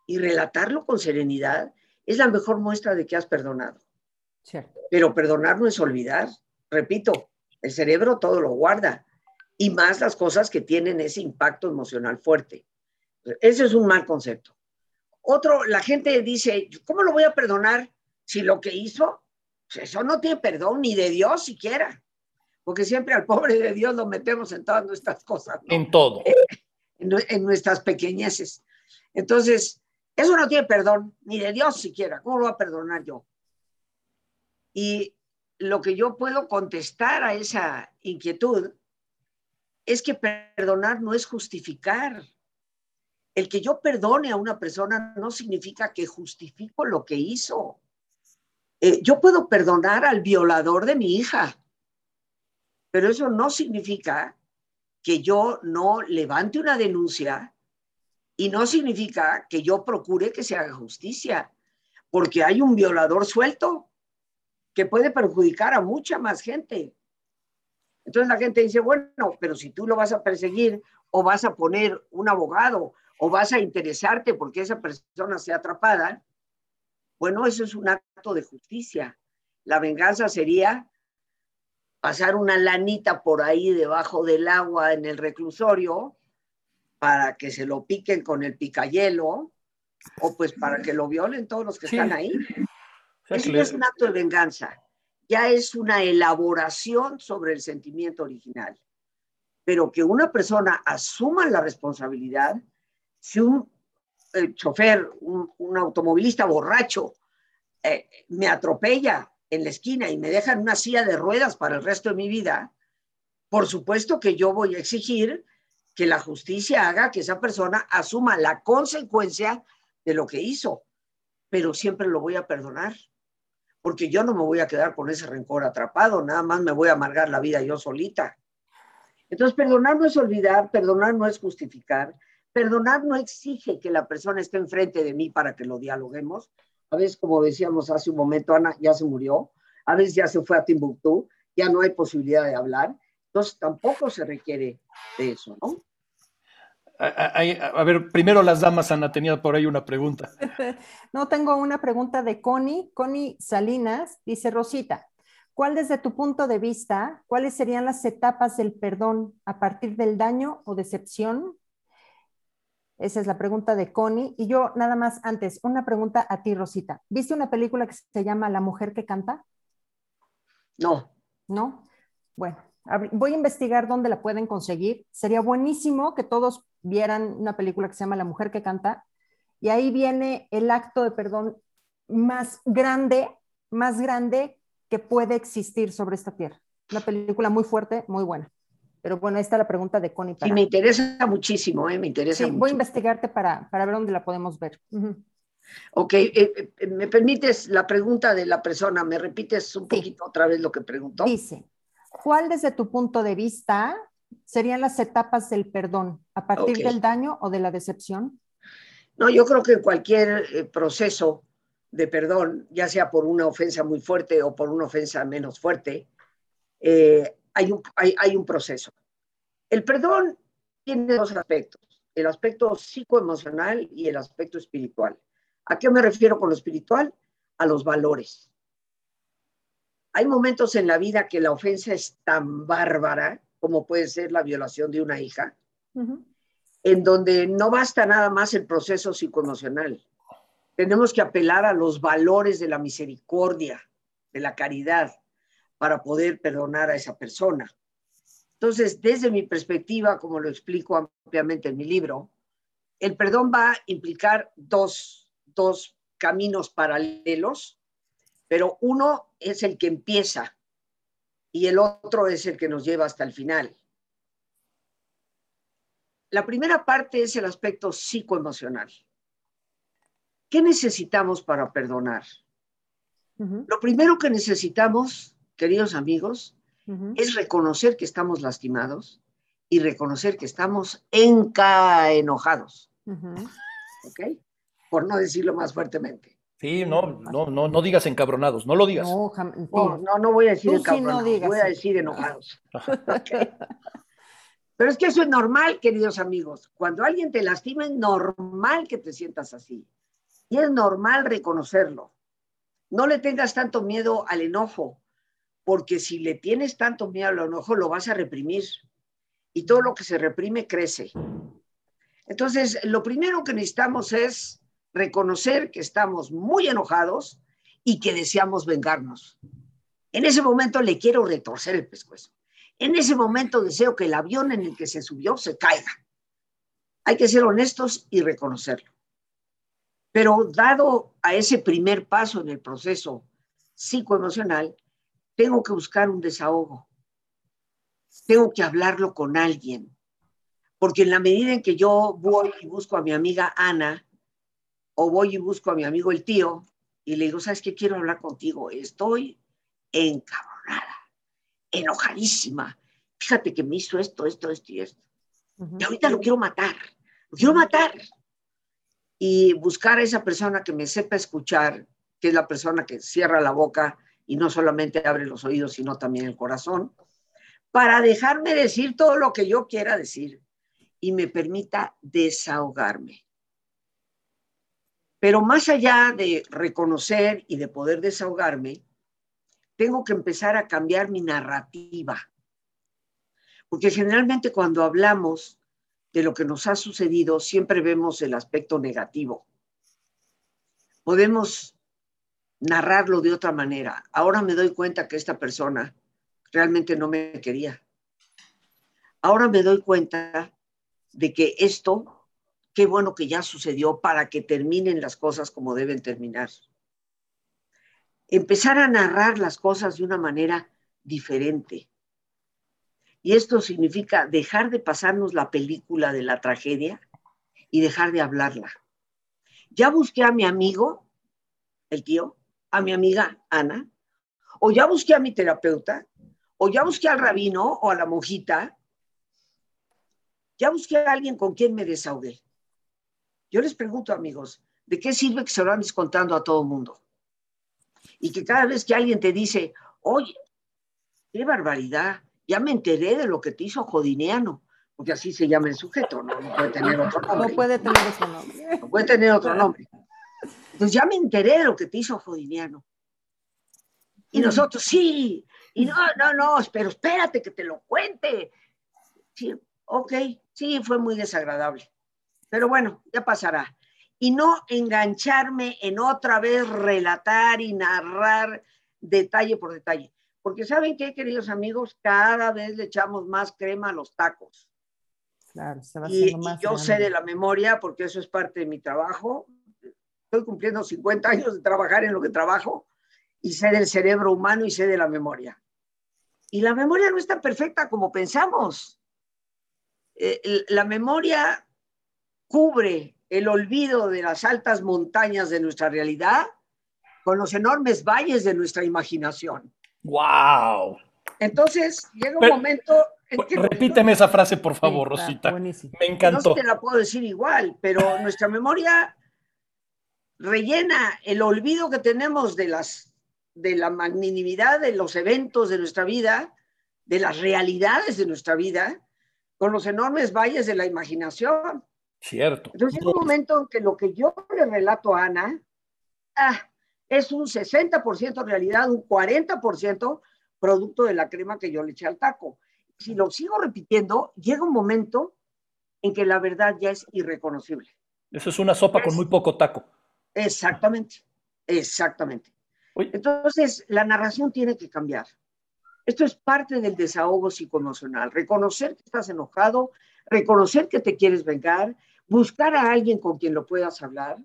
y relatarlo con serenidad es la mejor muestra de que has perdonado. Pero perdonar no es olvidar. Repito, el cerebro todo lo guarda y más las cosas que tienen ese impacto emocional fuerte. Ese es un mal concepto. Otro, la gente dice, ¿cómo lo voy a perdonar si lo que hizo, pues eso no tiene perdón ni de Dios siquiera? Porque siempre al pobre de Dios lo metemos en todas nuestras cosas. En todo. En, en, nuestras pequeñeces. Entonces, eso no tiene perdón, ni de Dios siquiera. ¿Cómo lo voy a perdonar yo? Y lo que yo puedo contestar a esa inquietud es que perdonar no es justificar. El que yo perdone a una persona no significa que justifico lo que hizo. Eh, yo puedo perdonar al violador de mi hija, pero eso no significa que yo no levante una denuncia y no significa que yo procure que se haga justicia, porque hay un violador suelto que puede perjudicar a mucha más gente. Entonces la gente dice, bueno, pero si tú lo vas a perseguir o vas a poner un abogado o vas a interesarte porque esa persona sea atrapada, bueno, eso es un acto de justicia. La venganza sería pasar una lanita por ahí debajo del agua en el reclusorio para que se lo piquen con el picayelo o pues para que lo violen todos los que están ahí. Eso no es un acto de venganza, ya es una elaboración sobre el sentimiento original. Pero que una persona asuma la responsabilidad, si un eh, chofer, un, automovilista borracho, eh, me atropella en la esquina y me deja en una silla de ruedas para el resto de mi vida, por supuesto que yo voy a exigir que la justicia haga que esa persona asuma la consecuencia de lo que hizo, pero siempre lo voy a perdonar porque yo no me voy a quedar con ese rencor atrapado, nada más me voy a amargar la vida yo solita. Entonces, perdonar no es olvidar, perdonar no es justificar, perdonar no exige que la persona esté enfrente de mí para que lo dialoguemos. A veces, como decíamos hace un momento, Ana ya se murió, a veces ya se fue a Timbuktu, ya no hay posibilidad de hablar, entonces tampoco se requiere de eso, ¿no? A, ver, primero las damas, Ana, tenía por ahí una pregunta. No, tengo una pregunta de Connie. Connie Salinas dice, Rosita, ¿cuál desde tu punto de vista, cuáles serían las etapas del perdón a partir del daño o decepción? Esa es la pregunta de Connie. Y yo nada más antes, una pregunta a ti, Rosita. ¿Viste una película que se llama La mujer que canta? No. ¿No? Bueno, voy a investigar dónde la pueden conseguir. Sería buenísimo que todos vieran una película que se llama La mujer que canta, y ahí viene el acto de perdón más grande, más grande que puede existir sobre esta tierra. Una película muy fuerte, muy buena. Pero bueno, esta es la pregunta de Connie. Para... Sí, me interesa muchísimo, ¿eh? me interesa sí, Voy a investigarte para, para ver dónde la podemos ver. Ok, eh, eh, ¿me permites la pregunta de la persona? ¿Me repites un poquito otra vez lo que preguntó? Dice, ¿cuál desde tu punto de vista serían las etapas del perdón? ¿A partir del daño o de la decepción? No, yo creo que cualquier eh, proceso de perdón, ya sea por una ofensa muy fuerte o por una ofensa menos fuerte, hay, un, hay, hay un proceso. El perdón tiene dos aspectos, el aspecto psicoemocional y el aspecto espiritual. ¿A qué me refiero con lo espiritual? A los valores. Hay momentos en la vida que la ofensa es tan bárbara como puede ser la violación de una hija, en donde no basta nada más el proceso psicoemocional. Tenemos que apelar a los valores de la misericordia, de la caridad, para poder perdonar a esa persona. Entonces, desde mi perspectiva, como lo explico ampliamente en mi libro, el perdón va a implicar dos dos caminos paralelos, pero uno es el que empieza y el otro es el que nos lleva hasta el final. La primera parte es el aspecto psicoemocional. ¿Qué necesitamos para perdonar? Lo primero que necesitamos, queridos amigos, es reconocer que estamos lastimados y reconocer que estamos enojados. ¿Ok? por no decirlo más fuertemente. Sí, no, no, no, no digas encabronados, no lo digas. No, no, no, voy a decir encabronados, voy a decir enojados. Pero es que eso es normal, queridos amigos. Cuando alguien te lastima, es normal que te sientas así. Y es normal reconocerlo. No le tengas tanto miedo al enojo, porque si le tienes tanto miedo al enojo, lo vas a reprimir. Y todo lo que se reprime crece. Entonces, lo primero que necesitamos es reconocer que estamos muy enojados y que deseamos vengarnos. En ese momento le quiero retorcer el pescuezo. En ese momento deseo que el avión en el que se subió se caiga. Hay que ser honestos y reconocerlo. Pero dado a ese primer paso en el proceso psicoemocional, tengo que buscar un desahogo. Tengo que hablarlo con alguien. Porque en la medida en que yo voy y busco a mi amiga Ana, o voy y busco a mi amigo el tío y le digo, ¿sabes qué? Quiero hablar contigo. Estoy encabronada, enojadísima. Fíjate que me hizo esto, esto, esto y esto. Y ahorita lo quiero matar, lo quiero matar. Y buscar a esa persona que me sepa escuchar, que es la persona que cierra la boca y no solamente abre los oídos, sino también el corazón, para dejarme decir todo lo que yo quiera decir y me permita desahogarme. Pero más allá de reconocer y de poder desahogarme, tengo que empezar a cambiar mi narrativa. Porque generalmente cuando hablamos de lo que nos ha sucedido, siempre vemos el aspecto negativo. Podemos narrarlo de otra manera. Ahora me doy cuenta que esta persona realmente no me quería. Ahora me doy cuenta de que esto qué bueno que ya sucedió para que terminen las cosas como deben terminar. Empezar a narrar las cosas de una manera diferente. Y esto significa dejar de pasarnos la película de la tragedia y dejar de hablarla. Ya busqué a mi amigo, el tío, a mi amiga Ana, o ya busqué a mi terapeuta, o ya busqué al rabino o a la monjita, ya busqué a alguien con quien me desahogué. Yo les pregunto, amigos, ¿de qué sirve que se lo andes contando a todo el mundo? Y que cada vez que alguien te dice, oye, qué barbaridad, ya me enteré de lo que te hizo Jodineano, porque así se llama el sujeto, ¿no? No puede tener otro nombre. No puede tener otro nombre. No puede tener otro nombre. Entonces ya me enteré de lo que te hizo Jodineano. Y nosotros, sí, y no, no, no, pero espérate que te lo cuente. Sí, ok, sí, fue muy desagradable. Pero bueno, ya pasará. Y no engancharme en otra vez relatar y narrar detalle por detalle. Porque ¿saben qué, queridos amigos? Cada vez le echamos más crema a los tacos. Claro, se va y, y yo sé de la memoria, porque eso es parte de mi trabajo, estoy cumpliendo 50 años de trabajar en lo que trabajo y sé del cerebro humano y sé de la memoria. Y la memoria no es tan perfecta como pensamos. Eh, la memoria cubre el olvido de las altas montañas de nuestra realidad con los enormes valles de nuestra imaginación. ¡Wow! Entonces, llega un momento en que... Repíteme esa frase, por favor, Rosita. Me encantó. No te la puedo decir igual, pero nuestra memoria rellena el olvido que tenemos de las de la magnanimidad de los eventos de nuestra vida, de las realidades de nuestra vida, con los enormes valles de la imaginación. Cierto. Entonces llega un momento en que lo que yo le relato a Ana ah, es un 60% realidad, un 40% producto de la crema que yo le eché al taco. Si lo sigo repitiendo, llega un momento en que la verdad ya es irreconocible. Eso es una sopa con muy poco taco. Exactamente, exactamente. Entonces, la narración tiene que cambiar. Esto es parte del desahogo psicoemocional. Reconocer que estás enojado, reconocer que te quieres vengar, buscar a alguien con quien lo puedas hablar,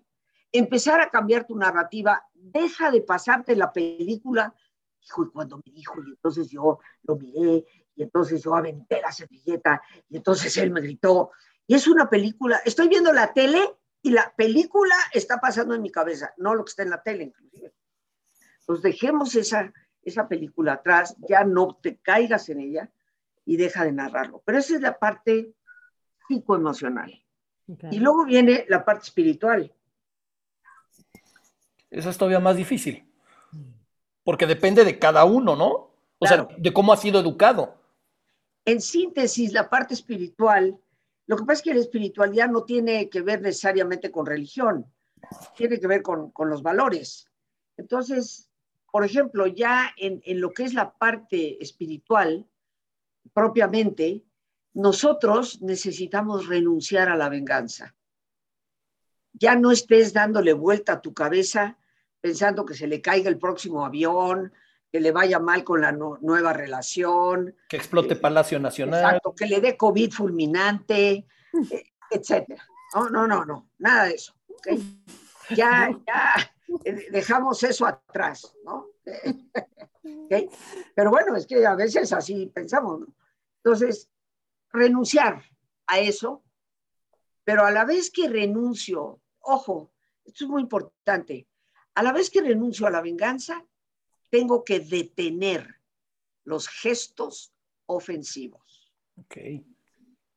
empezar a cambiar tu narrativa, deja de pasarte la película. Hijo, y cuando me dijo, y entonces yo lo miré, y entonces yo aventé la servilleta, y entonces él me gritó. Y es una película, estoy viendo la tele y la película está pasando en mi cabeza, no lo que está en la tele, inclusive. Pues dejemos esa, esa película atrás, ya no te caigas en ella y deja de narrarlo. Pero esa es la parte psicoemocional. Y luego viene la parte espiritual. Esa es todavía más difícil. Porque depende de cada uno, ¿no? O sea, de cómo ha sido educado. En síntesis, la parte espiritual, lo que pasa es que la espiritualidad no tiene que ver necesariamente con religión, tiene que ver con, con los valores. Entonces, por ejemplo, ya en, lo que es la parte espiritual, propiamente, nosotros necesitamos renunciar a la venganza. Ya no estés dándole vuelta a tu cabeza pensando que se le caiga el próximo avión, que le vaya mal con la nueva relación. Que explote eh, Palacio Nacional. Exacto, que le dé COVID fulminante, eh, etcétera. No, no, no, no, nada de eso. Ya, ya, eh, dejamos eso atrás, ¿no? Pero bueno, es que a veces así pensamos, ¿no? Entonces, renunciar a eso, pero a la vez que renuncio, ojo, esto es muy importante, a la vez que renuncio a la venganza, tengo que detener los gestos ofensivos. Okay.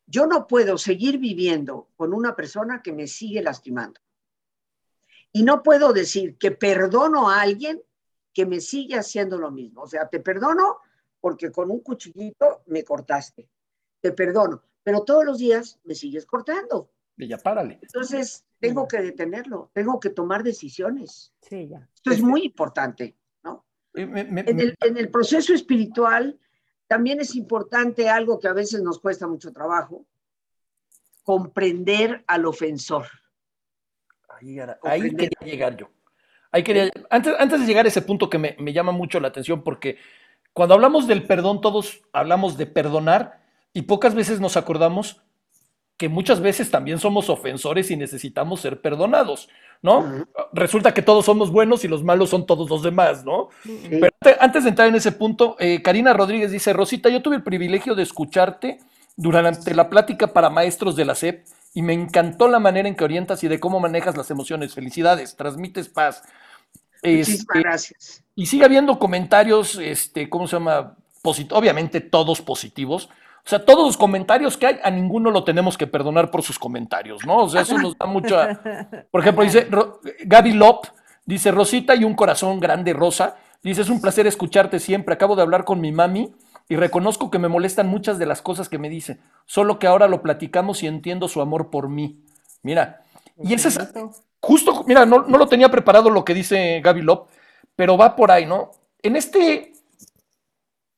Yo no puedo seguir viviendo con una persona que me sigue lastimando. Y no puedo decir que perdono a alguien que me sigue haciendo lo mismo. O sea, te perdono porque con un cuchillito me cortaste. Te perdono, pero todos los días me sigues cortando. Y ya párale. Entonces, tengo que detenerlo, tengo que tomar decisiones. Sí, ya. Esto es muy importante, ¿no? en, el, en el proceso espiritual también es importante algo que a veces nos cuesta mucho trabajo, comprender al ofensor. Ahí, quería llegar yo. Ahí quería, antes, antes de llegar a ese punto que me, me llama mucho la atención, porque cuando hablamos del perdón, todos hablamos de perdonar y pocas veces nos acordamos que muchas veces también somos ofensores y necesitamos ser perdonados, ¿no? Resulta que todos somos buenos y los malos son todos los demás, ¿no? Pero antes de entrar en ese punto, eh, Karina Rodríguez dice, Rosita, yo tuve el privilegio de escucharte durante la plática para maestros de la SEP y me encantó la manera en que orientas y de cómo manejas las emociones. Felicidades, transmites paz. Muchísimas este, gracias. Y sigue habiendo comentarios, este, ¿cómo se llama? obviamente todos positivos. O sea, todos los comentarios que hay, a ninguno lo tenemos que perdonar por sus comentarios, ¿no? O sea, eso nos da mucha. Por ejemplo, dice Gaby Lop, dice Rosita y un corazón grande rosa. Dice, es un placer escucharte siempre. Acabo de hablar con mi mami y reconozco que me molestan muchas de las cosas que me dice, solo que ahora lo platicamos y entiendo su amor por mí. Mira, y ese es justo, mira, no, lo tenía preparado lo que dice Gaby Lop, pero va por ahí, ¿no? En este,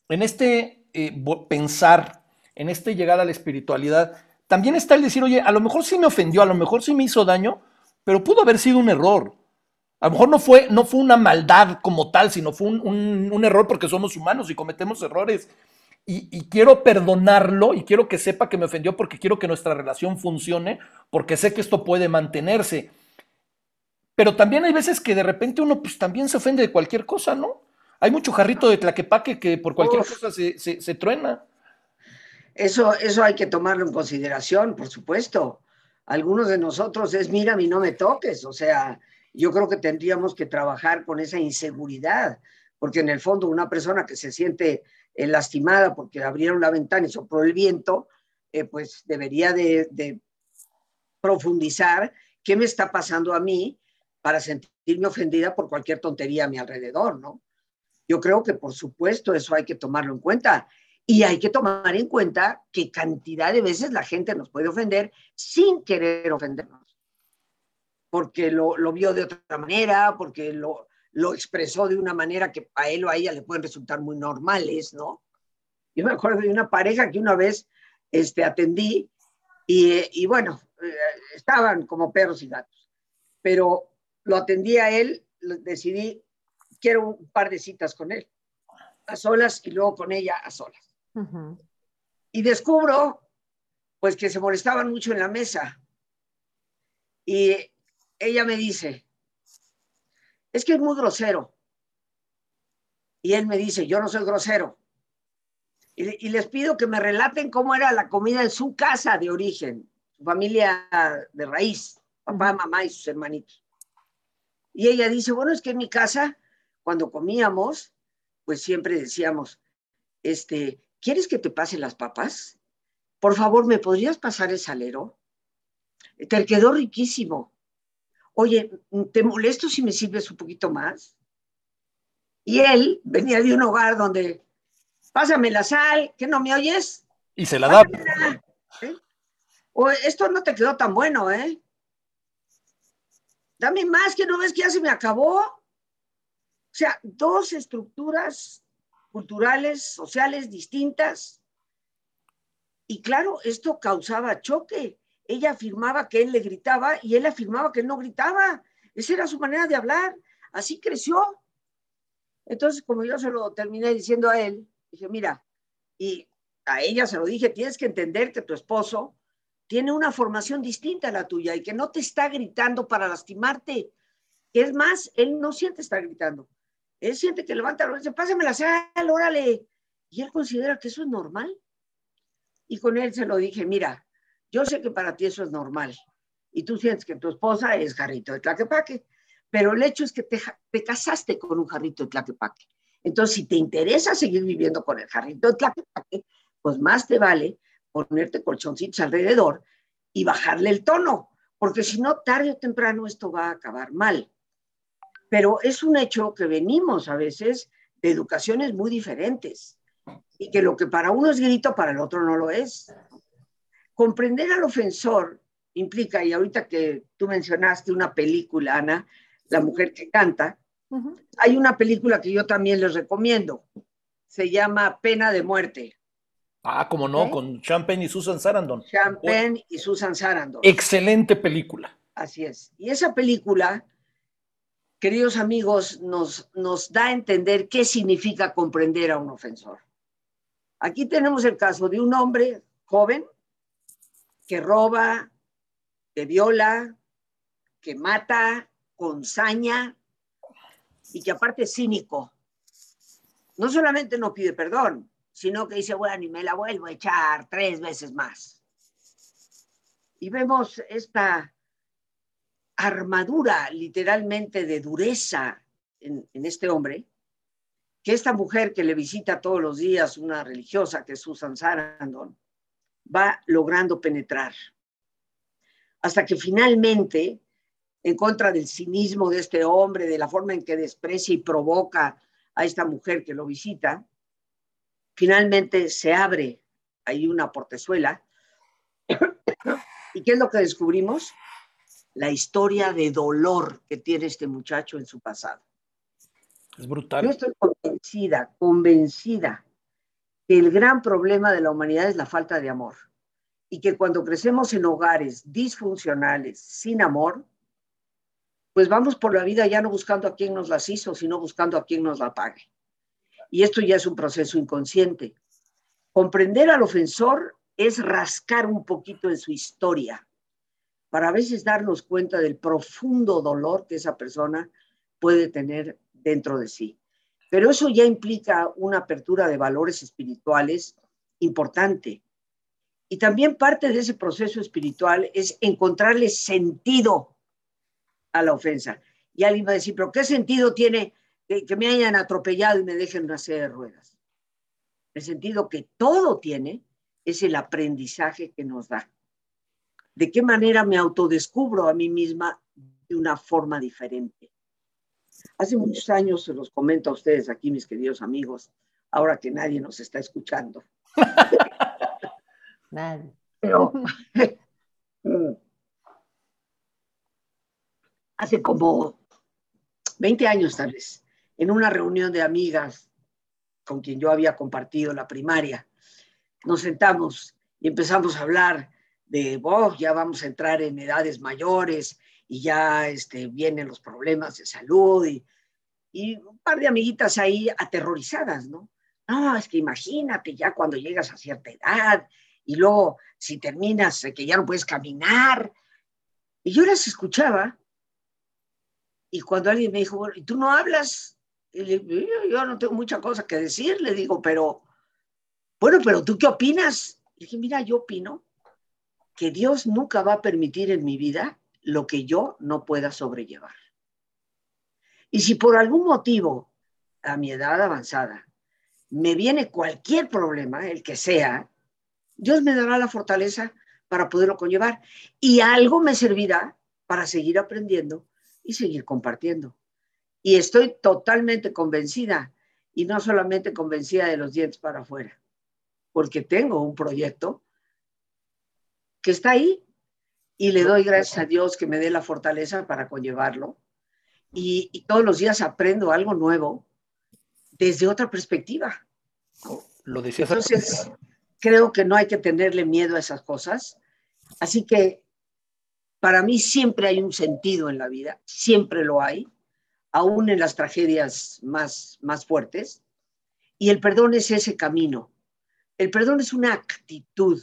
en este eh, pensar, en este llegar a la espiritualidad, también está el decir, oye, a lo mejor sí me ofendió, a lo mejor sí me hizo daño, pero pudo haber sido un error. A lo mejor no fue, no fue una maldad como tal, sino fue un, error porque somos humanos y cometemos errores. Y, quiero perdonarlo y quiero que sepa que me ofendió porque quiero que nuestra relación funcione, porque sé que esto puede mantenerse. pero también hay veces que de repente uno pues también se ofende de cualquier cosa, ¿no? Hay mucho jarrito de tlaquepaque que por cualquier cosa se, se, truena. Eso, eso hay que tomarlo en consideración, por supuesto. Algunos de nosotros es, mira, y no me toques. O sea, yo creo que tendríamos que trabajar con esa inseguridad, porque en el fondo una persona que se siente eh, lastimada porque abrieron la ventana y sopló el viento, eh, pues debería de, de profundizar qué me está pasando a mí para sentirme ofendida por cualquier tontería a mi alrededor, ¿no? Yo creo que por supuesto eso hay que tomarlo en cuenta y hay que tomar en cuenta que cantidad de veces la gente nos puede ofender sin querer ofendernos, porque lo, vio de otra manera, porque lo, expresó de una manera que a él o a ella le pueden resultar muy normales, ¿no? Yo me acuerdo de una pareja que una vez este, atendí y, y bueno, eh, estaban como perros y gatos, pero lo atendí a él, decidí, quiero un par de citas con él, a solas y luego con ella a solas. Y descubro, pues, que se molestaban mucho en la mesa. Y ella me dice, es que es muy grosero. Y él me dice, yo no soy grosero. Y, y, les pido que me relaten cómo era la comida en su casa de origen, su familia de raíz, papá, mamá y sus hermanitos. Y ella dice, bueno, es que en mi casa, cuando comíamos, pues siempre decíamos, este, ¿quieres que te pase las papas? Por favor, ¿me podrías pasar el salero? Te quedó riquísimo. Oye, ¿te molesto si me sirves un poquito más? Y él venía de un hogar donde, pásame la sal, ¿que no me oyes? Y se la da. ¿Eh? O esto no te quedó tan bueno, ¿eh? dame más, que no ves que ya se me acabó. O sea, dos estructuras culturales, sociales distintas. Y claro, esto causaba choque. Ella afirmaba que él le gritaba y él afirmaba que él no gritaba. Esa era su manera de hablar. Así creció. Entonces, como yo se lo terminé diciendo a él, dije, mira, y a ella se lo dije, tienes que entender que tu esposo tiene una formación distinta a la tuya y que no te está gritando para lastimarte. Es más, él no siente estar gritando. Él siente que levanta la dice, pásame la sal, órale. Y él considera que eso es normal. Y con él se lo dije, mira, yo sé que para ti eso es normal. Y tú sientes que tu esposa es jarrito de tlaquepaque. Pero el hecho es que te, te casaste con un jarrito de tlaquepaque. Entonces, si te interesa seguir viviendo con el jarrito de tlaquepaque, pues más te vale ponerte colchoncitos alrededor y bajarle el tono, porque si no, tarde o temprano esto va a acabar mal. Pero es un hecho que venimos a veces de educaciones muy diferentes y que lo que para uno es grito, para el otro no lo es. Comprender al ofensor implica, y ahorita que tú mencionaste una película, Ana, La mujer que canta, hay una película que yo también les recomiendo. Se llama Pena de muerte. Ah, como no, con Champagne y Susan Sarandon. Champagne y Susan Sarandon. Excelente película. Así es. Y esa película, queridos amigos, nos, nos da a entender qué significa comprender a un ofensor. Aquí tenemos el caso de un hombre joven que roba, que viola, que mata con saña y que aparte es cínico. No solamente no pide perdón, sino que dice, bueno, y me la vuelvo a echar tres veces más. Y vemos esta armadura literalmente de dureza en, este hombre, que esta mujer que le visita todos los días, una religiosa que es Susan Sarandon, va logrando penetrar. Hasta que finalmente, en contra del cinismo de este hombre, de la forma en que desprecia y provoca a esta mujer que lo visita, Finalmente se abre ahí una portezuela. ¿Y qué es lo que descubrimos? La historia de dolor que tiene este muchacho en su pasado. Es brutal. Yo estoy convencida, convencida que el gran problema de la humanidad es la falta de amor. Y que cuando crecemos en hogares disfuncionales, sin amor, pues vamos por la vida ya no buscando a quien nos las hizo, sino buscando a quien nos la pague. Y esto ya es un proceso inconsciente. Comprender al ofensor es rascar un poquito de su historia, para a veces darnos cuenta del profundo dolor que esa persona puede tener dentro de sí. Pero eso ya implica una apertura de valores espirituales importante. Y también parte de ese proceso espiritual es encontrarle sentido a la ofensa. Y alguien va a decir, pero ¿qué sentido tiene que, me hayan atropellado y me dejen nacer de ruedas? El sentido que todo tiene es el aprendizaje que nos da. ¿De qué manera me autodescubro a mí misma de una forma diferente? Hace muchos años, se los comento a ustedes aquí, mis queridos amigos, ahora que nadie nos está escuchando. nadie. Pero mm, hace como 20 años tal vez, en una reunión de amigas con quien yo había compartido la primaria, nos sentamos y empezamos a hablar de, oh, ya vamos a entrar en edades mayores y ya este, vienen los problemas de salud y, y un par de amiguitas ahí aterrorizadas, ¿no? No, es que imagínate ya cuando llegas a cierta edad y luego si terminas que ya no puedes caminar. Y yo las escuchaba y cuando alguien me dijo, bueno, ¿y tú no hablas? Y le, yo no tengo mucha cosa que decir, le digo, pero, bueno, pero ¿tú qué opinas? Y dije, mira, yo opino que Dios nunca va a permitir en mi vida lo que yo no pueda sobrellevar. Y si por algún motivo, a mi edad avanzada, me viene cualquier problema, el que sea, Dios me dará la fortaleza para poderlo conllevar. Y algo me servirá para seguir aprendiendo y seguir compartiendo. Y estoy totalmente convencida, y no solamente convencida de los dientes para afuera, porque tengo un proyecto que está ahí y le doy gracias a Dios que me dé la fortaleza para conllevarlo. Y, todos los días aprendo algo nuevo desde otra perspectiva. Lo decías. Entonces, creo que no hay que tenerle miedo a esas cosas. Así que para mí siempre hay un sentido en la vida, siempre lo hay aún en las tragedias más, más fuertes. Y el perdón es ese camino. El perdón es una actitud.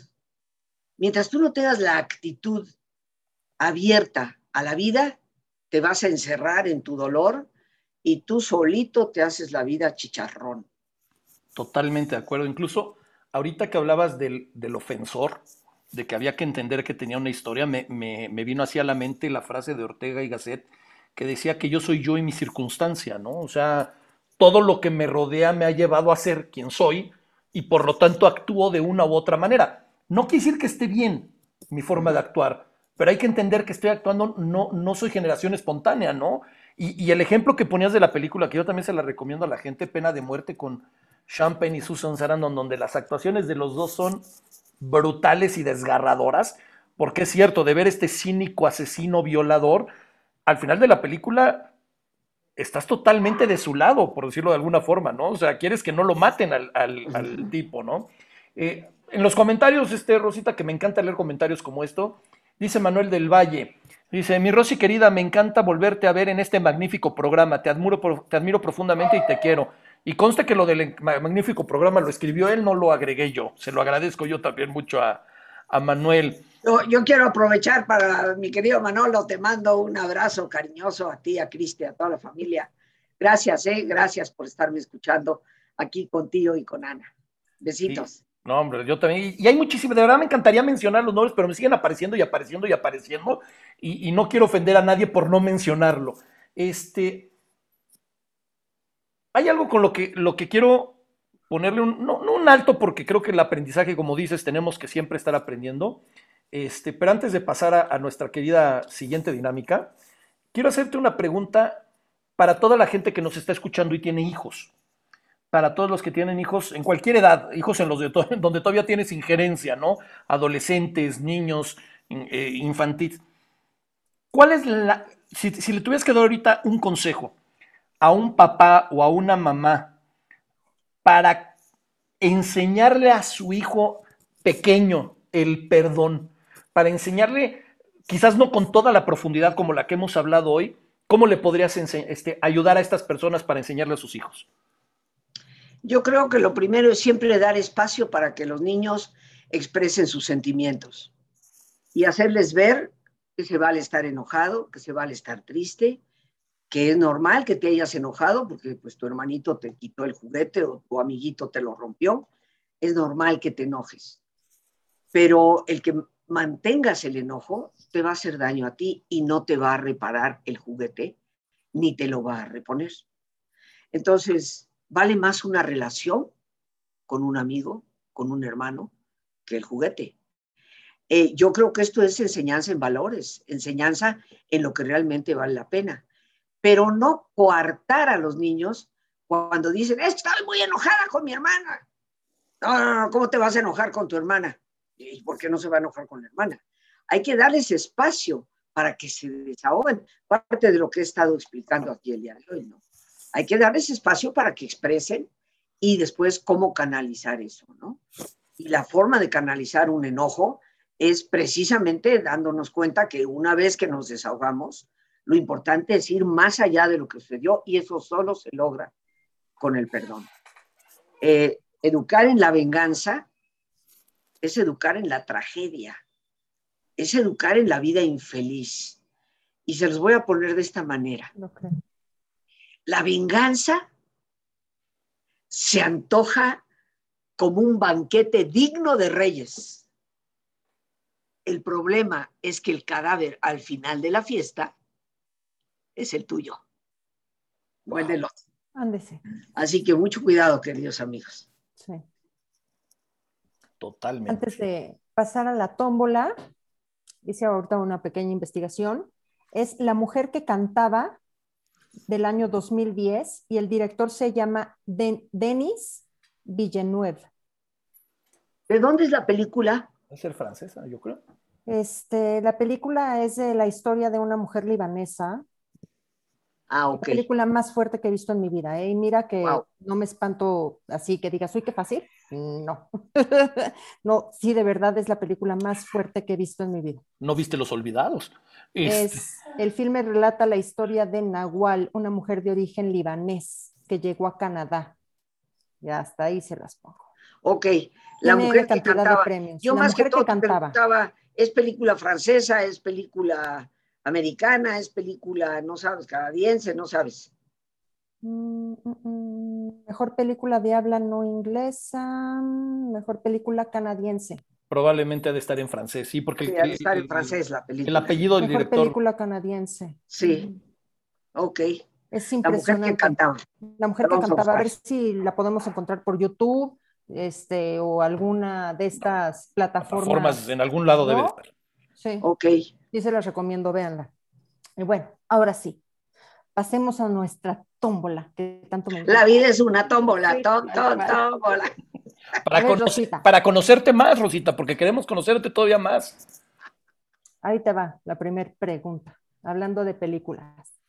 Mientras tú no tengas la actitud abierta a la vida, te vas a encerrar en tu dolor y tú solito te haces la vida chicharrón. Totalmente de acuerdo. Incluso ahorita que hablabas del, ofensor, de que había que entender que tenía una historia, me, me, me vino así a la mente la frase de Ortega y Gasset que decía que yo soy yo y mi circunstancia, ¿no? O sea, todo lo que me rodea me ha llevado a ser quien soy y por lo tanto actúo de una u otra manera. No quiere decir que esté bien mi forma de actuar, pero hay que entender que estoy actuando, no, no soy generación espontánea, ¿no? Y, el ejemplo que ponías de la película, que yo también se la recomiendo a la gente, Pena de Muerte con Champagne y Susan Sarandon, donde las actuaciones de los dos son brutales y desgarradoras, porque es cierto, de ver este cínico asesino violador, al final de la película estás totalmente de su lado, por decirlo de alguna forma, ¿no? O sea, quieres que no lo maten al, tipo, ¿no? Eh, en los comentarios, este, Rosita, que me encanta leer comentarios como esto, dice Manuel del Valle, dice, mi Rosy querida, me encanta volverte a ver en este magnífico programa, te admiro, te admiro profundamente y te quiero. Y conste que lo del magnífico programa lo escribió él, no lo agregué yo. Se lo agradezco yo también mucho a, a Manuel. Yo, quiero aprovechar para mi querido Manolo, te mando un abrazo cariñoso a ti, a Cristi, a toda la familia. Gracias, eh, gracias por estarme escuchando aquí contigo y con Ana. Besitos. No, hombre, yo también. Y hay muchísimas, de verdad me encantaría mencionar los nombres, pero me siguen apareciendo y apareciendo y apareciendo. Y, no quiero ofender a nadie por no mencionarlo. Este. Hay algo con lo que, lo que quiero ponerle un, no, no un alto, porque creo que el aprendizaje, como dices, tenemos que siempre estar aprendiendo. Este, pero antes de pasar a, nuestra querida siguiente dinámica, quiero hacerte una pregunta para toda la gente que nos está escuchando y tiene hijos. Para todos los que tienen hijos en cualquier edad, hijos en los de donde todavía tienes injerencia, ¿no? Adolescentes, niños, eh, infantiles. ¿Cuál es la. Si, le tuvieras que dar ahorita un consejo a un papá o a una mamá para enseñarle a su hijo pequeño el perdón, para enseñarle, quizás no con toda la profundidad como la que hemos hablado hoy, ¿cómo le podrías este, ayudar a estas personas para enseñarle a sus hijos? Yo creo que lo primero es siempre dar espacio para que los niños expresen sus sentimientos y hacerles ver que se vale estar enojado, que se vale estar triste, que es normal que te hayas enojado porque pues tu hermanito te quitó el juguete o tu amiguito te lo rompió. Es normal que te enojes. Pero el que mantengas el enojo te va a hacer daño a ti y no te va a reparar el juguete ni te lo va a reponer. Entonces, vale más una relación con un amigo, con un hermano, que el juguete. Eh, yo creo que esto es enseñanza en valores, enseñanza en lo que realmente vale la pena, pero no coartar a los niños cuando dicen, estoy muy enojada con mi hermana. No, no, no, ¿cómo te vas a enojar con tu hermana? ¿Y por qué no se va a enojar con la hermana? Hay que darles espacio para que se desahoguen. Parte de lo que he estado explicando aquí el día de hoy, ¿no? Hay que darles espacio para que expresen y después cómo canalizar eso, ¿no? Y la forma de canalizar un enojo es precisamente dándonos cuenta que una vez que nos desahogamos, lo importante es ir más allá de lo que sucedió y eso solo se logra con el perdón. Eh, educar en la venganza es educar en la tragedia, es educar en la vida infeliz. Y se los voy a poner de esta manera. La venganza se antoja como un banquete digno de reyes. El problema es que el cadáver al final de la fiesta es el tuyo. Muérdelo. Ándese. Así que mucho cuidado, queridos amigos. Sí. Totalmente. Antes de pasar a la tómbola, hice ahorita una pequeña investigación. Es La mujer que cantaba del año 2010 y el director se llama Denis Villeneuve. ¿De dónde es la película? Es ser francesa, yo creo. Este, la película es de la historia de una mujer libanesa Ah, La película más fuerte que he visto en mi vida. ¿eh? Y mira que no me espanto así que digas, uy, qué fácil. No. no, sí, de verdad es la película más fuerte que he visto en mi vida. ¿No viste Los Olvidados? Es, este el filme relata la historia de Nahual, una mujer de origen libanés que llegó a Canadá. Ya hasta ahí se las pongo. Ok, la mujer que cantaba. Yo más que todo que cantaba. ¿es película francesa? ¿Es película americana, es película, no sabes, canadiense, no sabes. Mm, mm, mm, mejor película de habla no inglesa, mejor película canadiense. Probablemente ha de estar en francés, sí, porque... Sí, ha de estar en francés la película. El apellido del mejor director... película canadiense. Sí, ok. Es impresionante. La mujer que cantaba. La mujer que cantaba, a, ver si la podemos encontrar por YouTube este, o alguna de estas plataformas. Plataformas, en algún lado debe estar. Sí. Ok. Sí, se las recomiendo, véanla. Y bueno, ahora sí, pasemos a nuestra tómbola, que tanto me La vida es una tómbola, tómbola. Para, para conocerte más, Rosita, porque queremos conocerte todavía más. Ahí te va la primera pregunta, hablando de películas.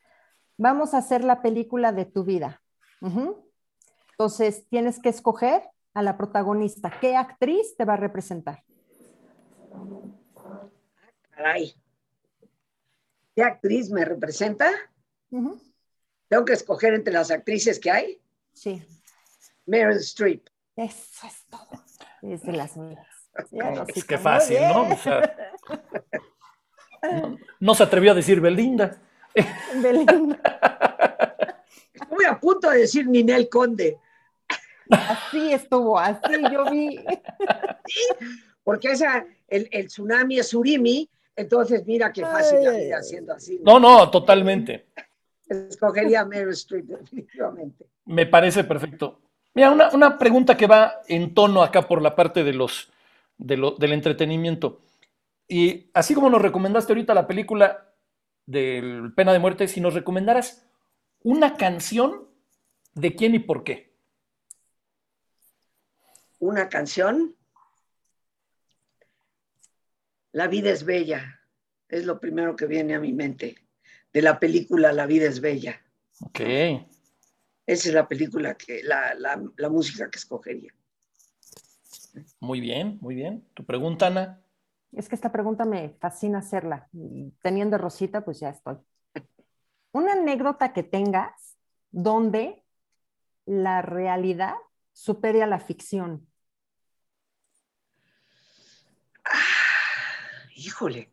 Vamos a hacer la película de tu vida. Entonces, tienes que escoger a la protagonista. ¿Qué actriz te va a representar? Caray. ¿Qué actriz me representa? ¿Tengo que escoger entre las actrices que hay? Sí. Meryl Streep. Eso es todo. Es de las mías. Es que fácil, ¿no? ¿no? se atrevió a decir Belinda. Belinda. Estuve a punto de decir Ninel Conde. Así estuvo, así yo vi. Sí, porque esa, el, el tsunami es Surimi entonces, mira qué fácil la vida haciendo así. No, no, totalmente. Escogería Meryl Streep, definitivamente. Me parece perfecto. Mira, una, pregunta que va en tono acá por la parte de los, del entretenimiento. Y así como nos recomendaste ahorita la película del Pena de Muerte, si nos recomendaras una canción, ¿de quién y por qué? ¿Una canción? La vida es bella, es lo primero que viene a mi mente, de la película La vida es bella. Ok. Esa es la película que, la, la, música que escogería. Muy bien, muy bien. ¿Tu pregunta, Ana? Es que esta pregunta me fascina hacerla. Teniendo Rosita, pues ya estoy. Una anécdota que tengas donde la realidad supere a la ficción. Híjole,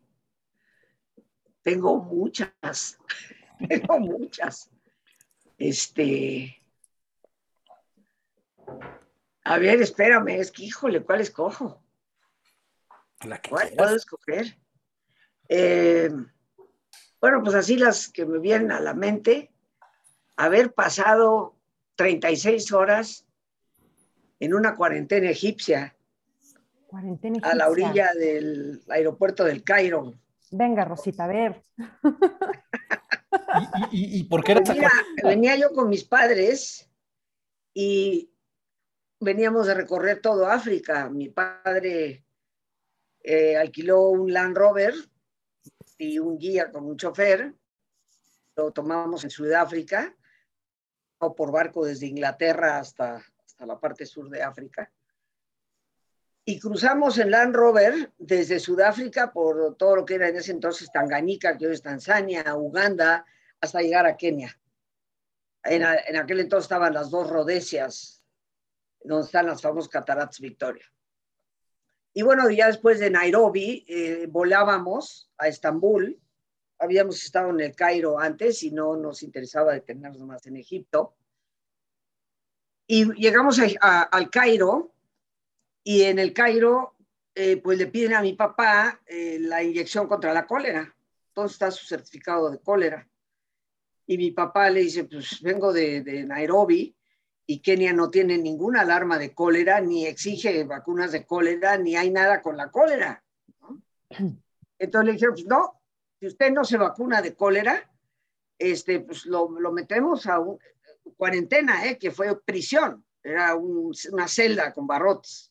Tengo muchas, tengo muchas. Este, a ver, espérame, es que híjole, ¿cuál escojo? ¿Cuál puedo escoger? Eh, bueno, pues así las que me vienen a la mente, haber pasado 36 horas en una cuarentena egipcia, cuarentena egipcia. a la orilla del aeropuerto del Cairo. Venga, Rosita, a ver. ¿Y, por qué pues venía yo con mis padres y veníamos de recorrer todo África. Mi padre eh, alquiló un Land Rover y un guía con un chofer. Lo tomamos en Sudáfrica, o por barco desde Inglaterra hasta, hasta la parte sur de África. Y cruzamos en Land Rover desde Sudáfrica por todo lo que era en ese entonces Tanganica, que hoy es Tanzania, Uganda, hasta llegar a Kenia. En, aquel entonces estaban las dos Rodesias, donde están las famosas cataratas Victoria. Y bueno, ya después de Nairobi eh, volábamos a Estambul. Habíamos estado en el Cairo antes y no nos interesaba detenernos más en Egipto. Y llegamos al Cairo y en el Cairo eh, pues le piden a mi papá eh, la inyección contra la cólera. Entonces está su certificado de cólera. Y mi papá le dice, pues vengo de, de Nairobi y Kenia no tiene ninguna alarma de cólera, ni exige vacunas de cólera, ni hay nada con la cólera. Entonces le dijeron, pues no, si usted no se vacuna de cólera, este, pues lo, lo metemos a un, cuarentena, ¿eh? que fue prisión, era una celda con barrotes.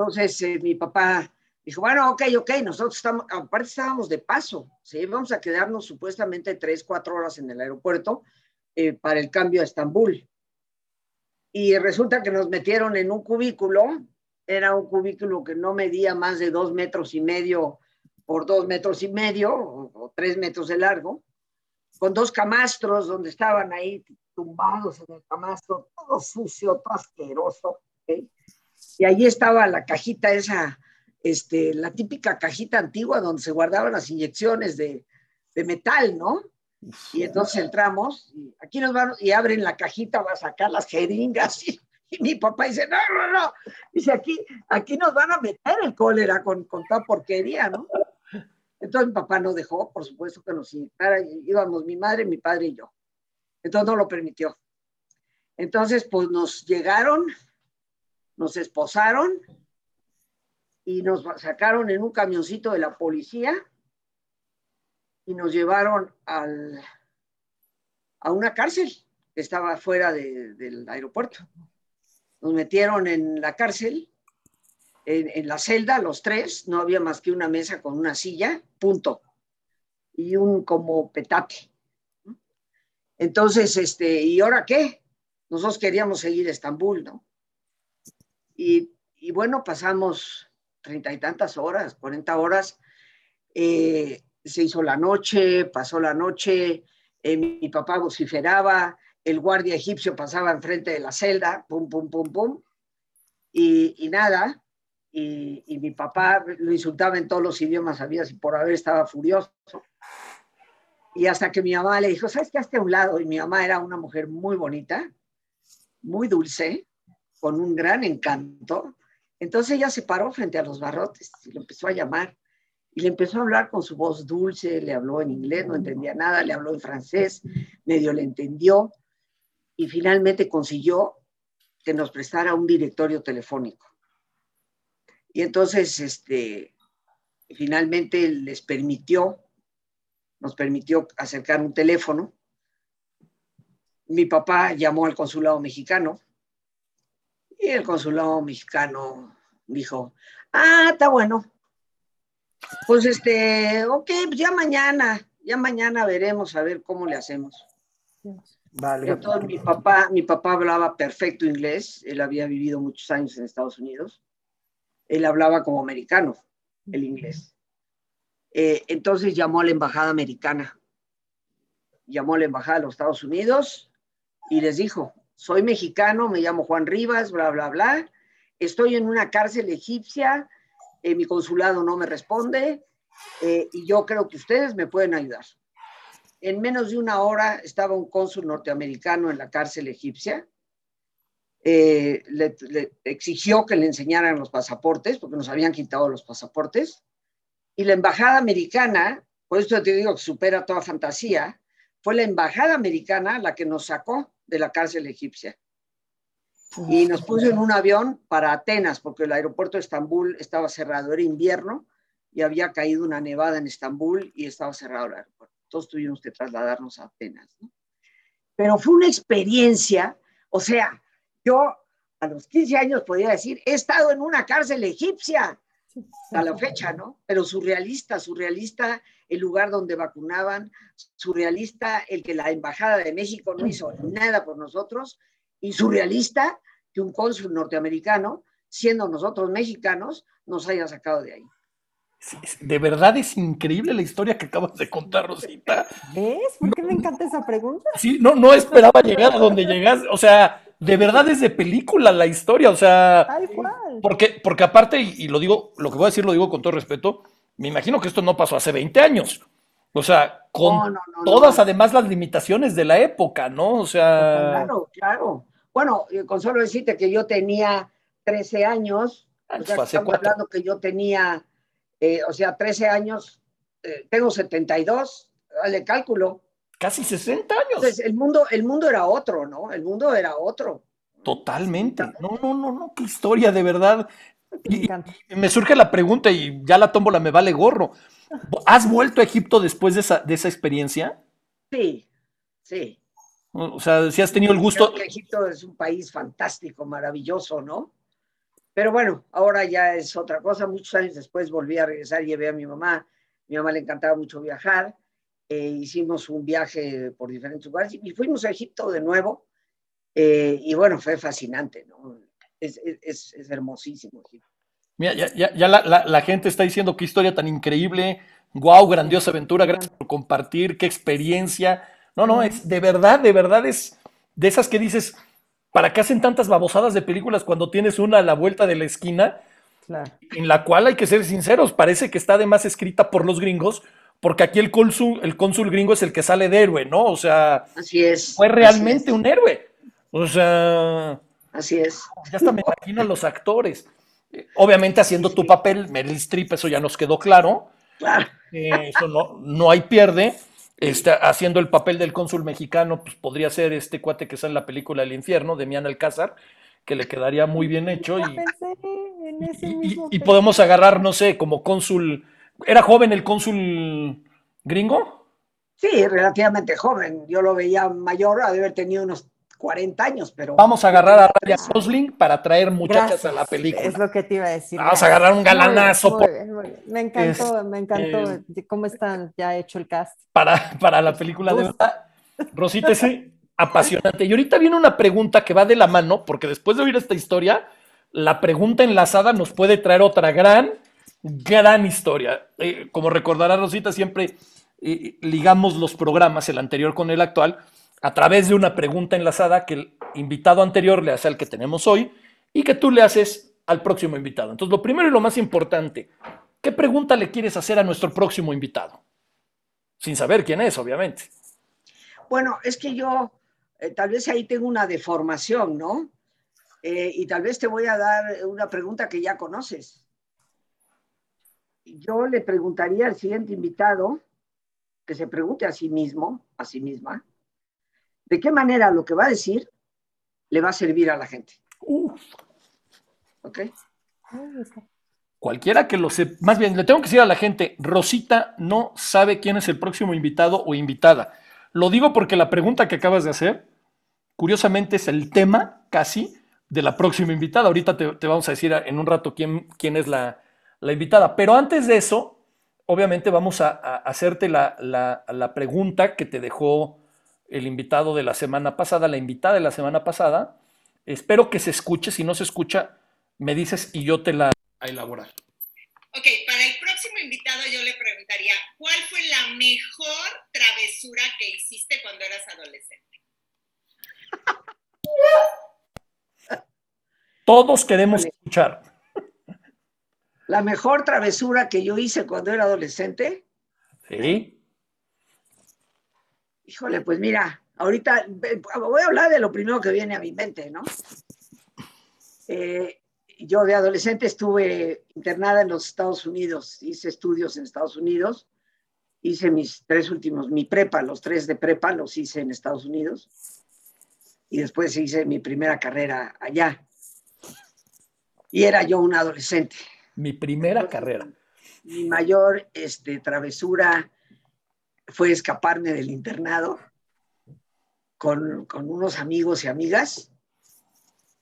Entonces eh, mi papá dijo, bueno, ok, ok, nosotros estamos, aparte estábamos de paso, ¿sí? vamos a quedarnos supuestamente tres, cuatro horas en el aeropuerto eh, para el cambio a Estambul y resulta que nos metieron en un cubículo, era un cubículo que no medía más de dos metros y medio por dos metros y medio o, tres metros de largo, con dos camastros donde estaban ahí tumbados en el camastro, todo sucio, todo asqueroso. Y allí estaba la cajita esa, este, la típica cajita antigua donde se guardaban las inyecciones de, de metal, ¿no? Y entonces entramos, y aquí nos van, y abren la cajita, va a sacar las jeringas, y, mi papá dice, no, no, no, dice, aquí, aquí nos van a meter el cólera con, con toda porquería, ¿no? Entonces mi papá no dejó, por supuesto que nos invitara, íbamos mi madre, mi padre y yo. Entonces no lo permitió. Entonces, pues nos llegaron, nos esposaron y nos sacaron en un camioncito de la policía y nos llevaron al, a una cárcel que estaba fuera del aeropuerto. Nos metieron en la cárcel, en, la celda, los tres, no había más que una mesa con una silla, punto, y un como petate. Entonces, este, ¿y ahora qué? Nosotros queríamos seguir a Estambul, ¿no? Y, bueno, pasamos treinta y tantas horas, cuarenta horas, eh, se hizo la noche, pasó la noche, eh, mi papá vociferaba, el guardia egipcio pasaba enfrente de la celda, pum, pum, pum, pum, y, nada, y, mi papá lo insultaba en todos los idiomas, había y por haber estaba furioso. Y hasta que mi mamá le dijo, ¿sabes qué? Hazte a un lado. Y mi mamá era una mujer muy bonita, muy dulce, con un gran encanto. Entonces ella se paró frente a los barrotes y lo empezó a llamar y le empezó a hablar con su voz dulce, le habló en inglés, no entendía nada, le habló en francés, medio le entendió y finalmente consiguió que nos prestara un directorio telefónico. Y entonces, este, finalmente les permitió, nos permitió acercar un teléfono. Mi papá llamó al consulado mexicano y el consulado mexicano dijo, ah, está bueno, pues este, ok, pues ya mañana, ya mañana veremos a ver cómo le hacemos. Vale. Entonces mi papá, mi papá hablaba perfecto inglés, él había vivido muchos años en Estados Unidos, él hablaba como americano el inglés. Eh, entonces llamó a la embajada americana, llamó a la embajada de los Estados Unidos y les dijo, soy mexicano, me llamo Juan Rivas, bla, bla, bla, estoy en una cárcel egipcia, eh, mi consulado no me responde eh, y yo creo que ustedes me pueden ayudar. En menos de una hora estaba un cónsul norteamericano en la cárcel egipcia. Eh, le, exigió que le enseñaran los pasaportes porque nos habían quitado los pasaportes. Y la embajada americana, por eso te digo que supera toda fantasía, fue la embajada americana la que nos sacó de la cárcel egipcia. Y nos puso en un avión para Atenas, porque el aeropuerto de Estambul estaba cerrado, era invierno y había caído una nevada en Estambul y estaba cerrado el aeropuerto. Todos tuvimos que trasladarnos a Atenas. Pero fue una experiencia, o sea, yo a los 15 años podía decir, he estado en una cárcel egipcia a la fecha, ¿no? Pero surrealista, surrealista el lugar donde vacunaban, surrealista el que la Embajada de México no hizo nada por nosotros y surrealista que un cónsul norteamericano, siendo nosotros mexicanos, nos haya sacado de ahí. De verdad es increíble la historia que acabas de contar, Rosita. ¿Ves? ¿Por qué me encanta esa pregunta? Sí, no, no esperaba llegar a donde llegas. O sea, de verdad es de película la historia. O sea, Porque, porque aparte, y, lo digo, lo que voy a decir lo digo con todo respeto, me imagino que esto no pasó hace 20 años. O sea, con todas además las limitaciones de la época, ¿no? O sea. Claro, claro. Bueno, eh, con solo decirte que yo tenía 13 años, ah, o sea, estamos hablando que yo tenía eh, o sea, 13 años, eh, tengo 72, dale cálculo. Casi 60 años. Entonces, el mundo, el mundo era otro, ¿no? El mundo era otro. Totalmente. No, no, no, no, qué historia, de verdad. me surge la pregunta y ya la tómbola me vale gorro. ¿Has vuelto a Egipto después de esa, de esa experiencia? Sí, sí. O sea, si has tenido el gusto. Egipto es un país fantástico, maravilloso, ¿no? Pero bueno, ahora ya es otra cosa. Muchos años después volví a regresar, y llevé a mi mamá. Mi mamá le encantaba mucho viajar. Eh, hicimos un viaje por diferentes lugares y fuimos a Egipto de nuevo. Eh, y bueno, fue fascinante, ¿no? Es, es, es hermosísimo Mira, ya, ya, ya la, la, gente está diciendo qué historia tan increíble. Wow, grandiosa aventura, gracias por compartir, qué experiencia. No, no, es de verdad, de verdad es de esas que dices, ¿Para qué hacen tantas babosadas de películas cuando tienes una a la vuelta de la esquina? En la cual hay que ser sinceros, parece que está además escrita por los gringos, porque aquí el cónsul, el cónsul gringo es el que sale de héroe, ¿no? O sea, así es. Fue realmente un héroe. O sea. Así es. Ya hasta me imagino a los actores. Obviamente haciendo tu papel, Meryl Streep, eso ya nos quedó claro. Claro. Eh, eso no, no hay pierde. Está haciendo el papel del cónsul mexicano, pues podría ser este cuate que sale en la película El Infierno, de Mian Alcázar, que le quedaría muy bien hecho. Y, y, podemos agarrar, no sé, como cónsul. ¿Era joven el cónsul gringo? Sí, relativamente joven. Yo lo veía mayor, ha de haber tenido unos 40 años, pero... Vamos a agarrar a Ryan Gosling para traer muchachas a la película. Es lo que te iba a decir. Vamos a agarrar un galanazo. Me encantó, me encantó cómo están ya hecho el cast. Para, para la película de verdad. Rosita, es apasionante. Y ahorita viene una pregunta que va de la mano, porque después de oír esta historia, la pregunta enlazada nos puede traer otra gran, gran historia. Eh, como recordará Rosita, siempre eh, ligamos los programas, el anterior con el actual, a través de una pregunta enlazada que el invitado anterior le hace al que tenemos hoy y que tú le haces al próximo invitado. Entonces, lo primero y lo más importante, ¿qué pregunta le quieres hacer a nuestro próximo invitado? Sin saber quién es, obviamente. Bueno, es que yo eh, tal vez ahí tengo una deformación, ¿no? Y tal vez te voy a dar una pregunta que ya conoces. Yo le preguntaría al siguiente invitado que se pregunte a sí mismo, a sí misma, de qué manera lo que va a decir le va a servir a la gente. ¿Ok? Cualquiera que lo sepa, más bien le tengo que decir a la gente, Rosita no sabe quién es el próximo invitado o invitada. Lo digo porque la pregunta que acabas de hacer, curiosamente, es el tema casi de la próxima invitada. Ahorita te, vamos a decir en un rato quién, quién es la, invitada. Pero antes de eso, obviamente vamos a, hacerte la, la pregunta que te dejó el invitado de la semana pasada, la invitada de la semana pasada. Espero que se escuche. Si no se escucha, me dices y yo te la a elaborar. Ok, para el próximo invitado yo le preguntaría, ¿cuál fue la mejor travesura que hiciste cuando eras adolescente? Todos queremos escuchar. La mejor travesura que yo hice cuando era adolescente. Sí. Híjole, pues mira, ahorita voy a hablar de lo primero que viene a mi mente, ¿no? Eh, yo de adolescente estuve internada en los Estados Unidos, hice estudios en Estados Unidos, hice mis tres últimos, mi prepa, los tres de prepa los hice en Estados Unidos y después hice mi primera carrera allá. Y era yo un adolescente. Mi primera carrera. Mi mayor este, travesura fue escaparme del internado con, con unos amigos y amigas.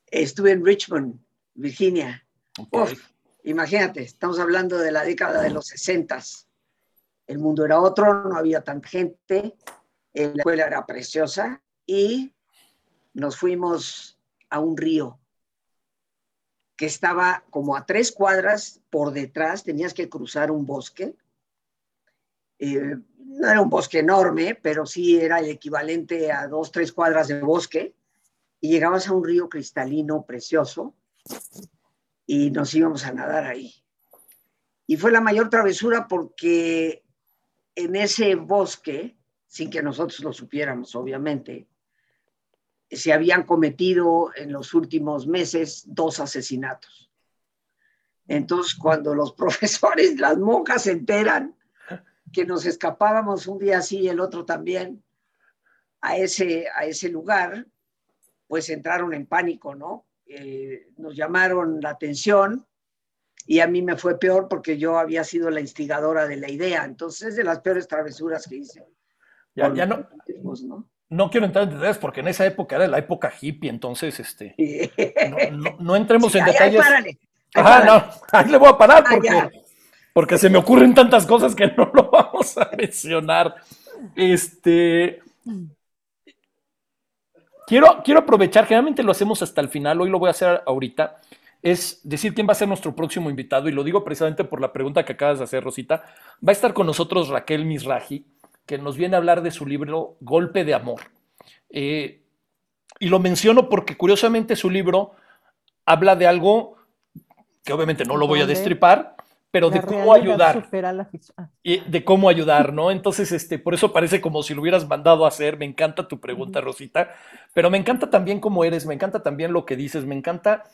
Estuve en Richmond, Virginia. imagínate, estamos hablando de la década de los 60. El mundo era otro, no había tanta gente, la escuela era preciosa y nos fuimos a un río que estaba como a tres cuadras por detrás, tenías que cruzar un bosque. Eh, no era un bosque enorme, pero sí era el equivalente a dos, tres cuadras de bosque. Y llegabas a un río cristalino precioso y nos íbamos a nadar ahí. Y fue la mayor travesura porque en ese bosque, sin que nosotros lo supiéramos, obviamente, se habían cometido en los últimos meses dos asesinatos. Entonces, cuando los profesores, las monjas se enteran que nos escapábamos un día así y el otro también a ese, a ese lugar, pues entraron en pánico, ¿no? Eh, nos llamaron la atención y a mí me fue peor porque yo había sido la instigadora de la idea. Entonces, es de las peores travesuras que hice. Ya, ya no, ¿no? No quiero entrar en detalles porque en esa época era la época hippie, entonces este, no, entremos en detalles. Ahí, Ajá, no, ahí le voy a parar porque, porque se me ocurren tantas cosas que no lo vamos a mencionar. Este, quiero, quiero aprovechar, generalmente lo hacemos hasta el final, hoy lo voy a hacer ahorita, es decir quién va a ser nuestro próximo invitado, y lo digo precisamente por la pregunta que acabas de hacer, Rosita. Va a estar con nosotros Raquel Misraji que nos viene a hablar de su libro Golpe de Amor. Eh, y lo menciono porque curiosamente su libro habla de algo que obviamente no lo voy a destripar, pero de cómo ayudar. Ah. Y de cómo ayudar, ¿no? Entonces, este, por eso parece como si lo hubieras mandado a hacer. Me encanta tu pregunta, Rosita, pero me encanta también cómo eres, me encanta también lo que dices, me encanta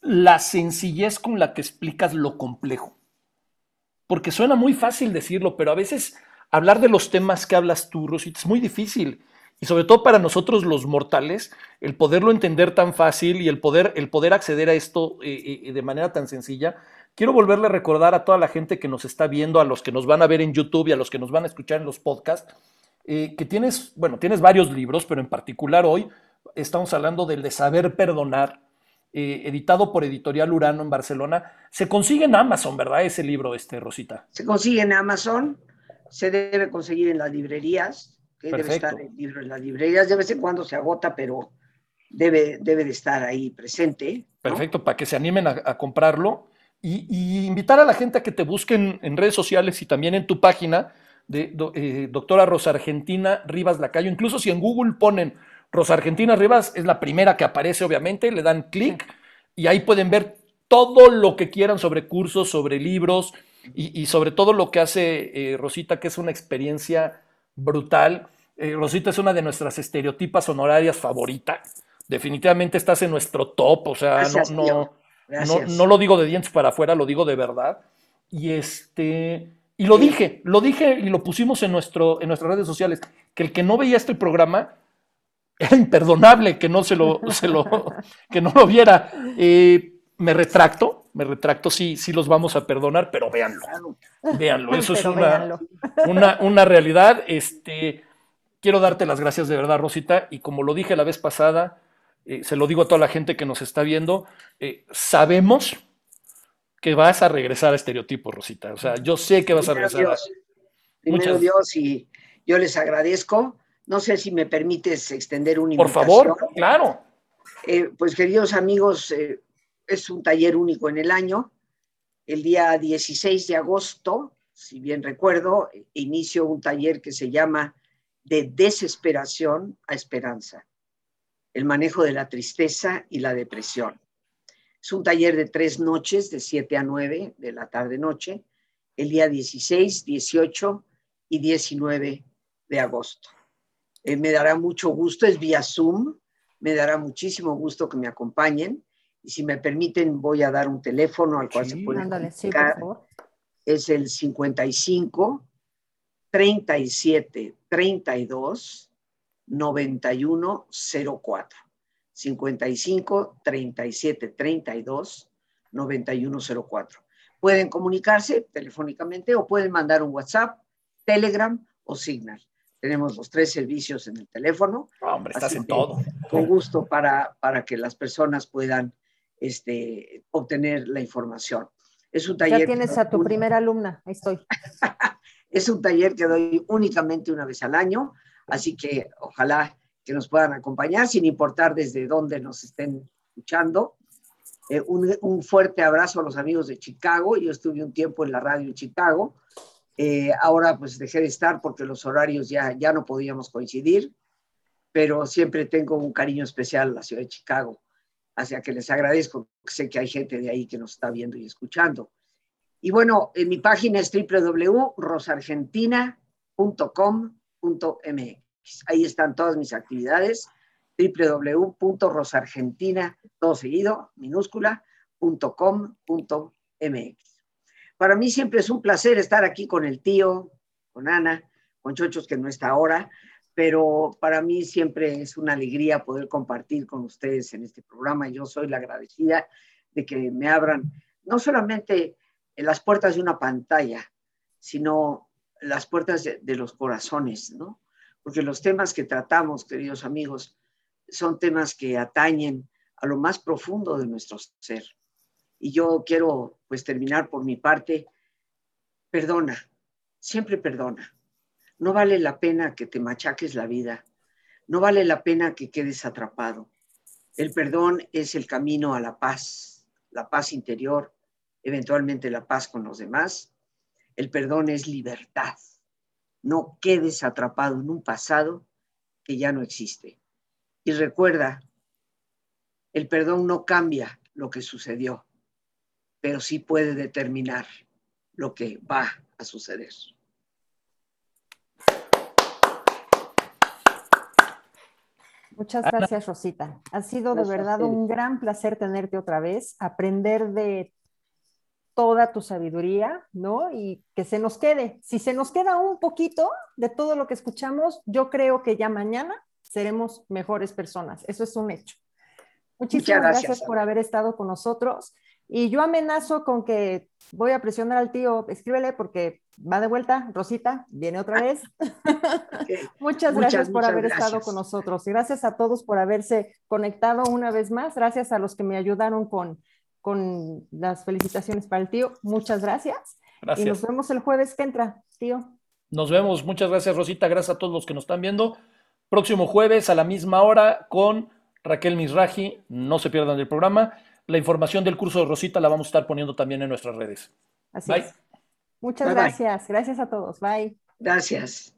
la sencillez con la que explicas lo complejo. Porque suena muy fácil decirlo, pero a veces hablar de los temas que hablas tú, Rosita, es muy difícil. Y sobre todo para nosotros los mortales, el poderlo entender tan fácil y el poder, el poder acceder a esto eh, eh, de manera tan sencilla. Quiero volverle a recordar a toda la gente que nos está viendo, a los que nos van a ver en YouTube y a los que nos van a escuchar en los podcasts, eh, que tienes, bueno, tienes varios libros, pero en particular hoy estamos hablando del de Saber Perdonar, editado por Editorial Urano en Barcelona. Se consigue en Amazon, ¿verdad? Ese libro, este, Rosita. Se consigue en Amazon se debe conseguir en las librerías, que debe estar el libro en las librerías, de vez en cuando se agota, pero debe, debe de estar ahí presente. Perfecto, para que se animen a, comprarlo. Y, invitar a la gente a que te busquen en redes sociales y también en tu página de eh, doctora Rosa Argentina Rivas Lacayo, incluso si en Google ponen Rosa Argentina Rivas, es la primera que aparece obviamente, le dan clic y ahí pueden ver todo lo que quieran sobre cursos, sobre libros, y, sobre todo lo que hace eh, Rosita, que es una experiencia brutal. Eh, Rosita es una de nuestras estereotipas honorarias favoritas. Definitivamente estás en nuestro top, o sea, no, no, no, lo digo de dientes para afuera, lo digo de verdad. Y este, y lo dije, lo dije y lo pusimos en, nuestro, en nuestras redes sociales, que el que no veía este programa era imperdonable que no se lo, se lo que no lo viera. Eh, me retracto, me retracto, sí, sí los vamos a perdonar, pero véanlo, véanlo, eso es una, una, una, realidad. Este, quiero darte las gracias de verdad, Rosita, y como lo dije la vez pasada, eh, se lo digo a toda la gente que nos está viendo, eh, sabemos que vas a regresar a estereotipo, Rosita. O sea, yo sé que vas a regresar. Dios. Primero Dios, y yo les agradezco. No sé si me permites extender un Por favor, claro. Eh, pues queridos amigos, es un taller único en el año. El día 16 de agosto, si bien recuerdo, inicio un taller que se llama De desesperación a esperanza, el manejo de la tristeza y la depresión. Es un taller de tres noches, de 7 a 9 de la tarde-noche, el día 16, 18 y 19 de agosto. Eh, me dará mucho gusto, es vía Zoom, me dará muchísimo gusto que me acompañen. Y si me permiten, voy a dar un teléfono al cual se puede ándale, Es el 55 37 32 91 04. 55 37 32 91 04. Pueden comunicarse telefónicamente o pueden mandar un WhatsApp, Telegram o Signal. Tenemos los tres servicios en el teléfono. hombre, estás en todo. Con gusto para, para que las personas puedan este, obtener la información. Es un taller. Ya tienes a tu primera alumna, ahí estoy. es un taller que doy únicamente una vez al año, así que ojalá que nos puedan acompañar, sin importar desde dónde nos estén escuchando. Eh, un, un, fuerte abrazo a los amigos de Chicago. Yo estuve un tiempo en la radio en Chicago eh, ahora pues dejé de estar porque los horarios ya, ya no podíamos coincidir, pero siempre tengo un cariño especial a la ciudad de Chicago, hacia que les agradezco, sé que hay gente de ahí que nos está viendo y escuchando. Y bueno, en mi página es www.rosargentina.com.mx. Ahí están todas mis actividades, www.rosargentina, todo seguido, minúscula.com.mx. Para mí siempre es un placer estar aquí con el tío, con Ana, con Chochos que no está ahora, pero para mí siempre es una alegría poder compartir con ustedes en este programa. Yo soy la agradecida de que me abran no solamente las puertas de una pantalla, sino las puertas de, de los corazones, ¿no? Porque los temas que tratamos, queridos amigos, son temas que atañen a lo más profundo de nuestro ser. Y yo quiero pues terminar por mi parte. Perdona, siempre perdona. No vale la pena que te machaques la vida. No vale la pena que quedes atrapado. El perdón es el camino a la paz, la paz interior, eventualmente la paz con los demás. El perdón es libertad. No quedes atrapado en un pasado que ya no existe. Y recuerda, el perdón no cambia lo que sucedió pero sí puede determinar lo que va a suceder. Muchas gracias, Rosita. Ha sido de verdad un gran placer tenerte otra vez, aprender de toda tu sabiduría, ¿no? Y que se nos quede. Si se nos queda un poquito de todo lo que escuchamos, yo creo que ya mañana seremos mejores personas. Eso es un hecho. Muchísimas gracias por haber estado con nosotros. Y yo amenazo con que voy a presionar al tío, escríbele porque va de vuelta, Rosita, viene otra vez. muchas gracias por haber estado con nosotros. Gracias a todos por haberse conectado una vez más. Gracias a los que me ayudaron con, con las felicitaciones para el tío. Muchas gracias. gracias. Y nos vemos el jueves que entra, tío. Nos vemos. Muchas gracias, Rosita. Gracias a todos los que nos están viendo. Próximo jueves a la misma hora con Raquel Misraji. No se pierdan el programa. La información del curso de Rosita la vamos a estar poniendo también en nuestras redes. Así es. Muchas gracias. Gracias a todos. Bye. Gracias.